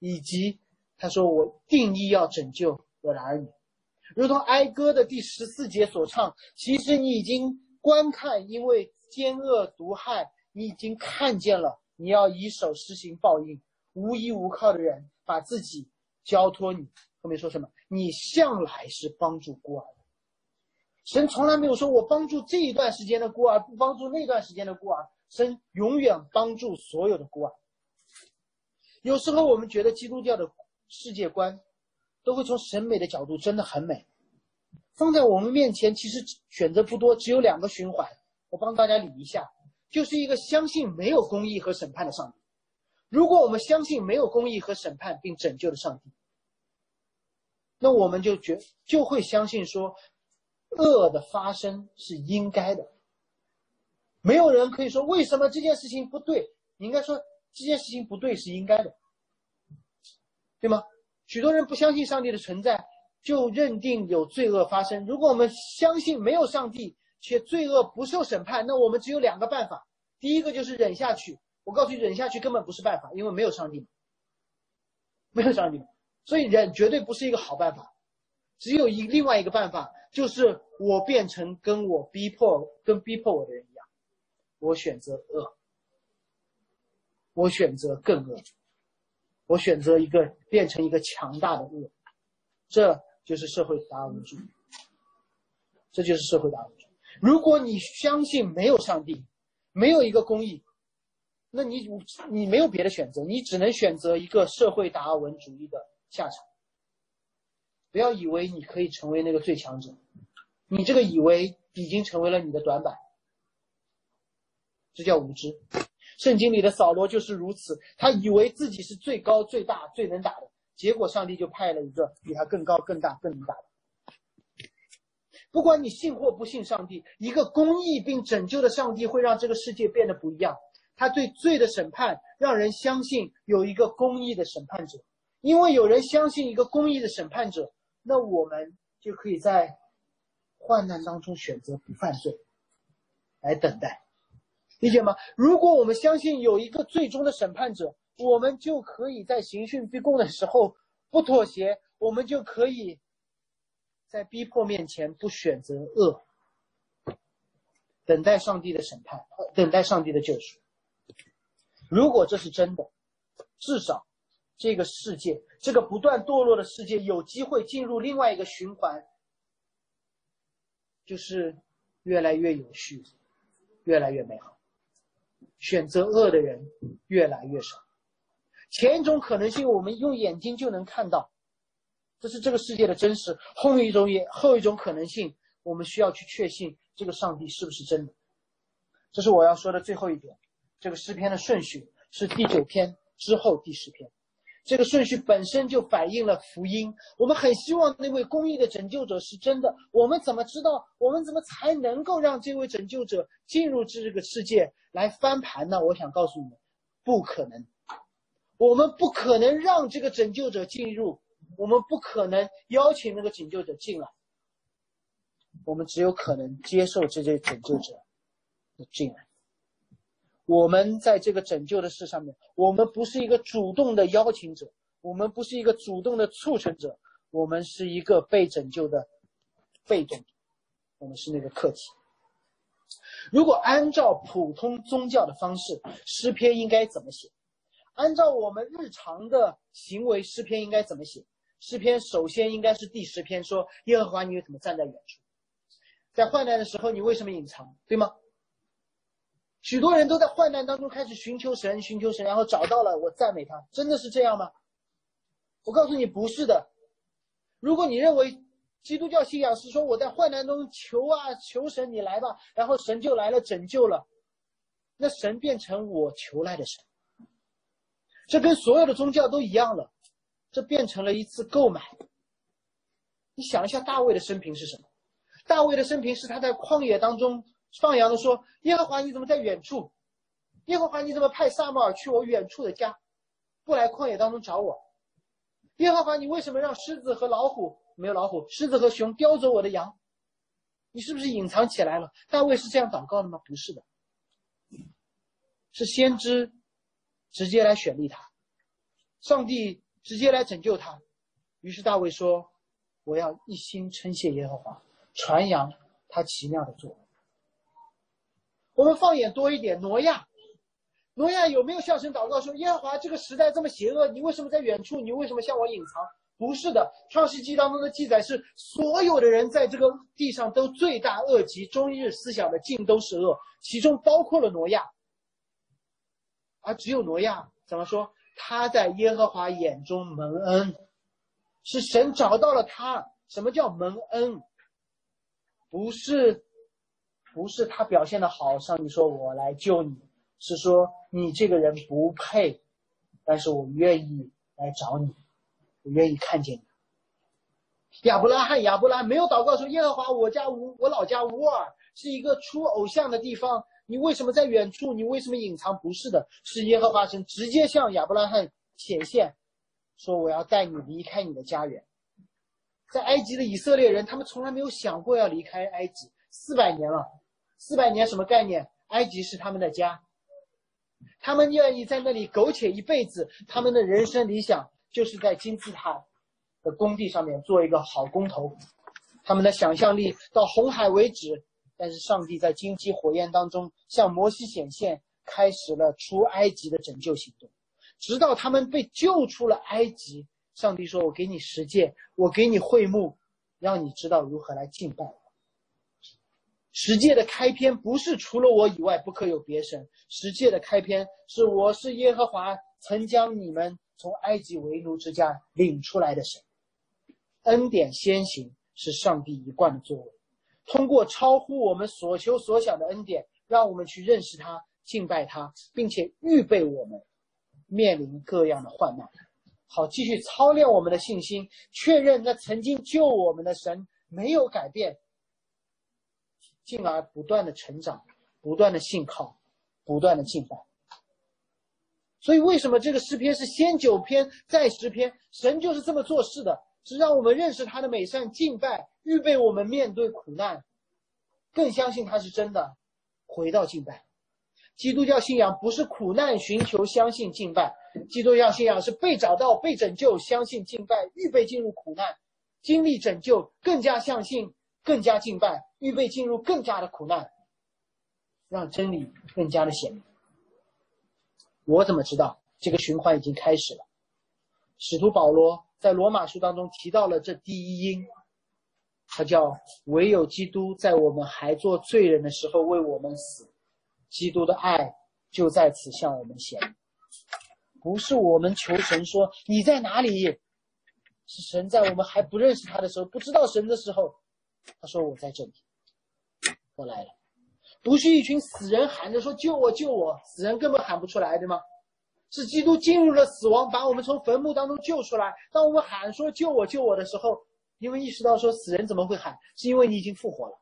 以及他说：“我定义要拯救我的儿女。”如同哀歌的第十四节所唱，其实你已经观看，因为奸恶毒害，你已经看见了。你要以手施行报应，无依无靠的人把自己交托你。后面说什么？你向来是帮助孤儿的。神从来没有说我帮助这一段时间的孤儿，不帮助那段时间的孤儿。神永远帮助所有的孤儿。有时候我们觉得基督教的世界观。都会从审美的角度真的很美，放在我们面前其实选择不多，只有两个循环。我帮大家理一下，就是一个相信没有公义和审判的上帝。如果我们相信没有公义和审判并拯救的上帝，那我们就觉就会相信说，恶的发生是应该的。没有人可以说为什么这件事情不对，你应该说这件事情不对是应该的，对吗？许多人不相信上帝的存在，就认定有罪恶发生。如果我们相信没有上帝，且罪恶不受审判，那我们只有两个办法：第一个就是忍下去。我告诉你，忍下去根本不是办法，因为没有上帝，没有上帝，所以忍绝对不是一个好办法。只有一另外一个办法，就是我变成跟我逼迫、跟逼迫我的人一样，我选择恶，我选择更恶。我选择一个变成一个强大的恶，这就是社会达尔文主义。这就是社会达尔文主义。如果你相信没有上帝，没有一个公义，那你你没有别的选择，你只能选择一个社会达尔文主义的下场。不要以为你可以成为那个最强者，你这个以为已经成为了你的短板，这叫无知。圣经里的扫罗就是如此，他以为自己是最高、最大、最能打的，结果上帝就派了一个比他更高、更大、更能打的。不管你信或不信上帝，一个公义并拯救的上帝会让这个世界变得不一样。他对罪的审判，让人相信有一个公义的审判者。因为有人相信一个公义的审判者，那我们就可以在患难当中选择不犯罪，来等待。理解吗？如果我们相信有一个最终的审判者，我们就可以在刑讯逼供的时候不妥协，我们就可以在逼迫面前不选择恶，等待上帝的审判，等待上帝的救赎。如果这是真的，至少这个世界，这个不断堕落的世界，有机会进入另外一个循环，就是越来越有序，越来越美好。选择恶的人越来越少。前一种可能性，我们用眼睛就能看到，这是这个世界的真实。后一种也后一种可能性，我们需要去确信这个上帝是不是真的。这是我要说的最后一点。这个诗篇的顺序是第九篇之后第十篇，这个顺序本身就反映了福音。我们很希望那位公义的拯救者是真的。我们怎么知道？我们怎么才能够让这位拯救者进入这个世界来翻盘呢？我想告诉你们，不可能。我们不可能让这个拯救者进入，我们不可能邀请那个拯救者进来。我们只有可能接受这些拯救者的进来。我们在这个拯救的事上面，我们不是一个主动的邀请者，我们不是一个主动的促成者，我们是一个被拯救的被动，我们是那个客体。如果按照普通宗教的方式，诗篇应该怎么写？按照我们日常的行为，诗篇应该怎么写？诗篇首先应该是第十篇说：“耶和华，你为什么站在远处？在患难的时候，你为什么隐藏？对吗？”许多人都在患难当中开始寻求神，寻求神，然后找到了，我赞美他。真的是这样吗？我告诉你，不是的。如果你认为基督教信仰是说我在患难中求啊求神，你来吧，然后神就来了，拯救了，那神变成我求来的神。这跟所有的宗教都一样了，这变成了一次购买。你想一下，大卫的生平是什么？大卫的生平是他在旷野当中放羊的，说：“耶和华你怎么在远处？耶和华你怎么派撒母耳去我远处的家，不来旷野当中找我？耶和华你为什么让狮子和老虎没有老虎，狮子和熊叼走我的羊？你是不是隐藏起来了？”大卫是这样祷告的吗？不是的，是先知。直接来选立他，上帝直接来拯救他。于是大卫说：“我要一心称谢耶和华，传扬他奇妙的作为。”我们放眼多一点，挪亚，挪亚有没有向神祷告说：“耶和华，这个时代这么邪恶，你为什么在远处？你为什么向我隐藏？”不是的，《创世纪》当中的记载是，所有的人在这个地上都罪大恶极，终日思想的尽都是恶，其中包括了挪亚。而只有挪亚怎么说？他在耶和华眼中蒙恩，是神找到了他。什么叫蒙恩？不是，不是他表现的好，上帝说我来救你，是说你这个人不配，但是我愿意来找你，我愿意看见你。亚伯拉罕，亚伯拉没有祷告说耶和华，我家无我老家乌尔是一个出偶像的地方。你为什么在远处？你为什么隐藏？不是的，是耶和华神直接向亚伯拉罕显现，说我要带你离开你的家园。在埃及的以色列人，他们从来没有想过要离开埃及，四百年了，四百年什么概念？埃及是他们的家，他们愿意在那里苟且一辈子。他们的人生理想就是在金字塔的工地上面做一个好工头。他们的想象力到红海为止。但是上帝在荆棘火焰当中向摩西显现，开始了出埃及的拯救行动，直到他们被救出了埃及。上帝说：“我给你十诫，我给你会幕，让你知道如何来敬拜。”十诫的开篇不是除了我以外不可有别神，十诫的开篇是我是耶和华，曾将你们从埃及为奴之家领出来的神。恩典先行是上帝一贯的作为。通过超乎我们所求所想的恩典，让我们去认识他、敬拜他，并且预备我们面临各样的患难，好继续操练我们的信心，确认那曾经救我们的神没有改变，进而不断的成长、不断的信靠、不断的敬拜。所以，为什么这个诗篇是先九篇再十篇？神就是这么做事的。是让我们认识他的美善，敬拜，预备我们面对苦难，更相信他是真的，回到敬拜。基督教信仰不是苦难寻求相信敬拜，基督教信仰是被找到被拯救相信敬拜，预备进入苦难，经历拯救更加相信更加敬拜，预备进入更加的苦难，让真理更加的显明。我怎么知道这个循环已经开始了？使徒保罗。在罗马书当中提到了这第一因，他叫唯有基督在我们还做罪人的时候为我们死，基督的爱就在此向我们显明。不是我们求神说你在哪里，是神在我们还不认识他的时候，不知道神的时候，他说我在这里，我来了。不是一群死人喊着说救我救我，死人根本喊不出来，对吗？是基督进入了死亡，把我们从坟墓当中救出来。当我们喊说救我救我的时候，因为意识到说死人怎么会喊，是因为你已经复活了，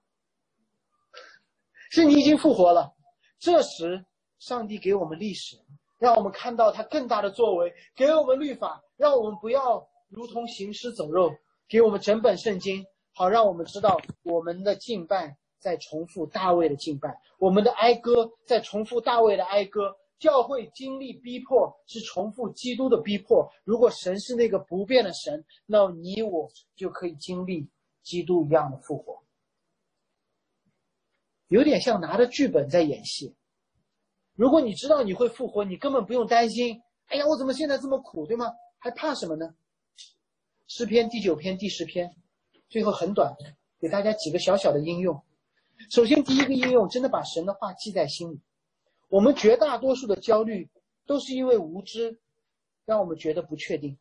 是你已经复活了。这时，上帝给我们历史，让我们看到他更大的作为，给我们律法，让我们不要如同行尸走肉，给我们整本圣经，好让我们知道我们的敬拜在重复大卫的敬拜，我们的哀歌在重复大卫的哀歌。教会经历逼迫是重复基督的逼迫。如果神是那个不变的神，那你我就可以经历基督一样的复活。有点像拿着剧本在演戏。如果你知道你会复活，你根本不用担心。哎呀，我怎么现在这么苦，对吗？还怕什么呢？诗篇第九篇、第十篇，最后很短，给大家几个小小的应用。首先，第一个应用，真的把神的话记在心里。我们绝大多数的焦虑都是因为无知，让我们觉得不确定；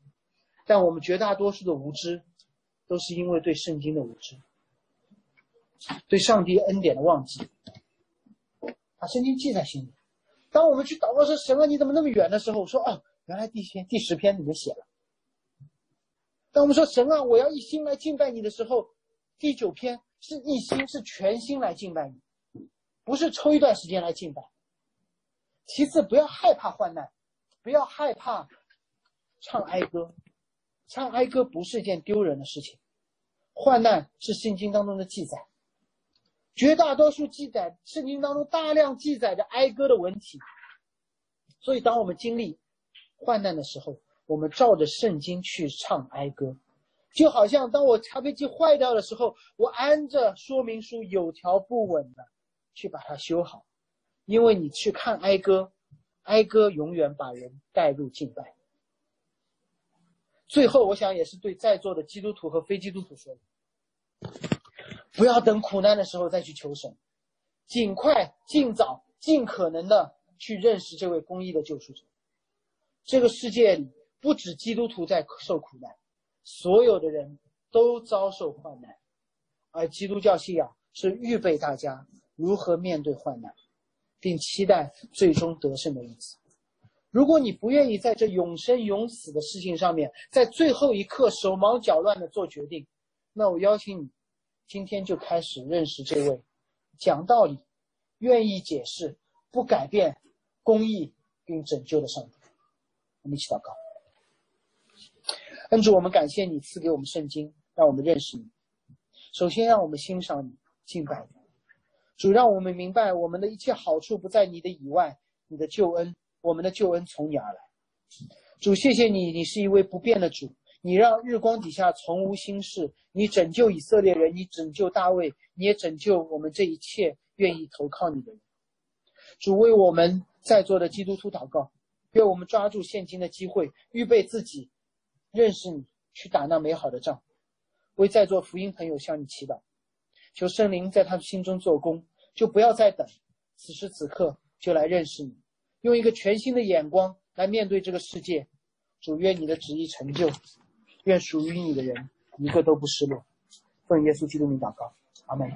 但我们绝大多数的无知，都是因为对圣经的无知，对上帝恩典的忘记。把圣经记在心里。当我们去祷告说：“神啊，你怎么那么远？”的时候，我说：“哦，原来第篇第十篇里面写了。”当我们说：“神啊，我要一心来敬拜你的时候，第九篇是一心是全心来敬拜你，不是抽一段时间来敬拜。”其次，不要害怕患难，不要害怕唱哀歌。唱哀歌不是一件丢人的事情。患难是圣经当中的记载，绝大多数记载圣经当中大量记载着哀歌的文体。所以，当我们经历患难的时候，我们照着圣经去唱哀歌，就好像当我咖啡机坏掉的时候，我按着说明书有条不紊的去把它修好。因为你去看哀歌，哀歌永远把人带入敬拜。最后，我想也是对在座的基督徒和非基督徒说的：不要等苦难的时候再去求神，尽快、尽早、尽可能的去认识这位公义的救赎者。这个世界里不止基督徒在受苦难，所有的人都遭受患难，而基督教信仰是预备大家如何面对患难。并期待最终得胜的日子。如果你不愿意在这永生永死的事情上面，在最后一刻手忙脚乱的做决定，那我邀请你，今天就开始认识这位讲道理、愿意解释、不改变、公义并拯救的上帝。我们一起祷告。恩主，我们感谢你赐给我们圣经，让我们认识你。首先，让我们欣赏你、敬拜你。主让我们明白，我们的一切好处不在你的以外，你的救恩，我们的救恩从你而来。主，谢谢你，你是一位不变的主，你让日光底下从无新事，你拯救以色列人，你拯救大卫，你也拯救我们这一切愿意投靠你的人。主为我们在座的基督徒祷告，愿我们抓住现今的机会，预备自己认识你，去打那美好的仗。为在座福音朋友向你祈祷，求圣灵在他们心中做工。就不要再等，此时此刻就来认识你，用一个全新的眼光来面对这个世界。主愿你的旨意成就，愿属于你的人一个都不失落。奉耶稣基督名祷告，阿门。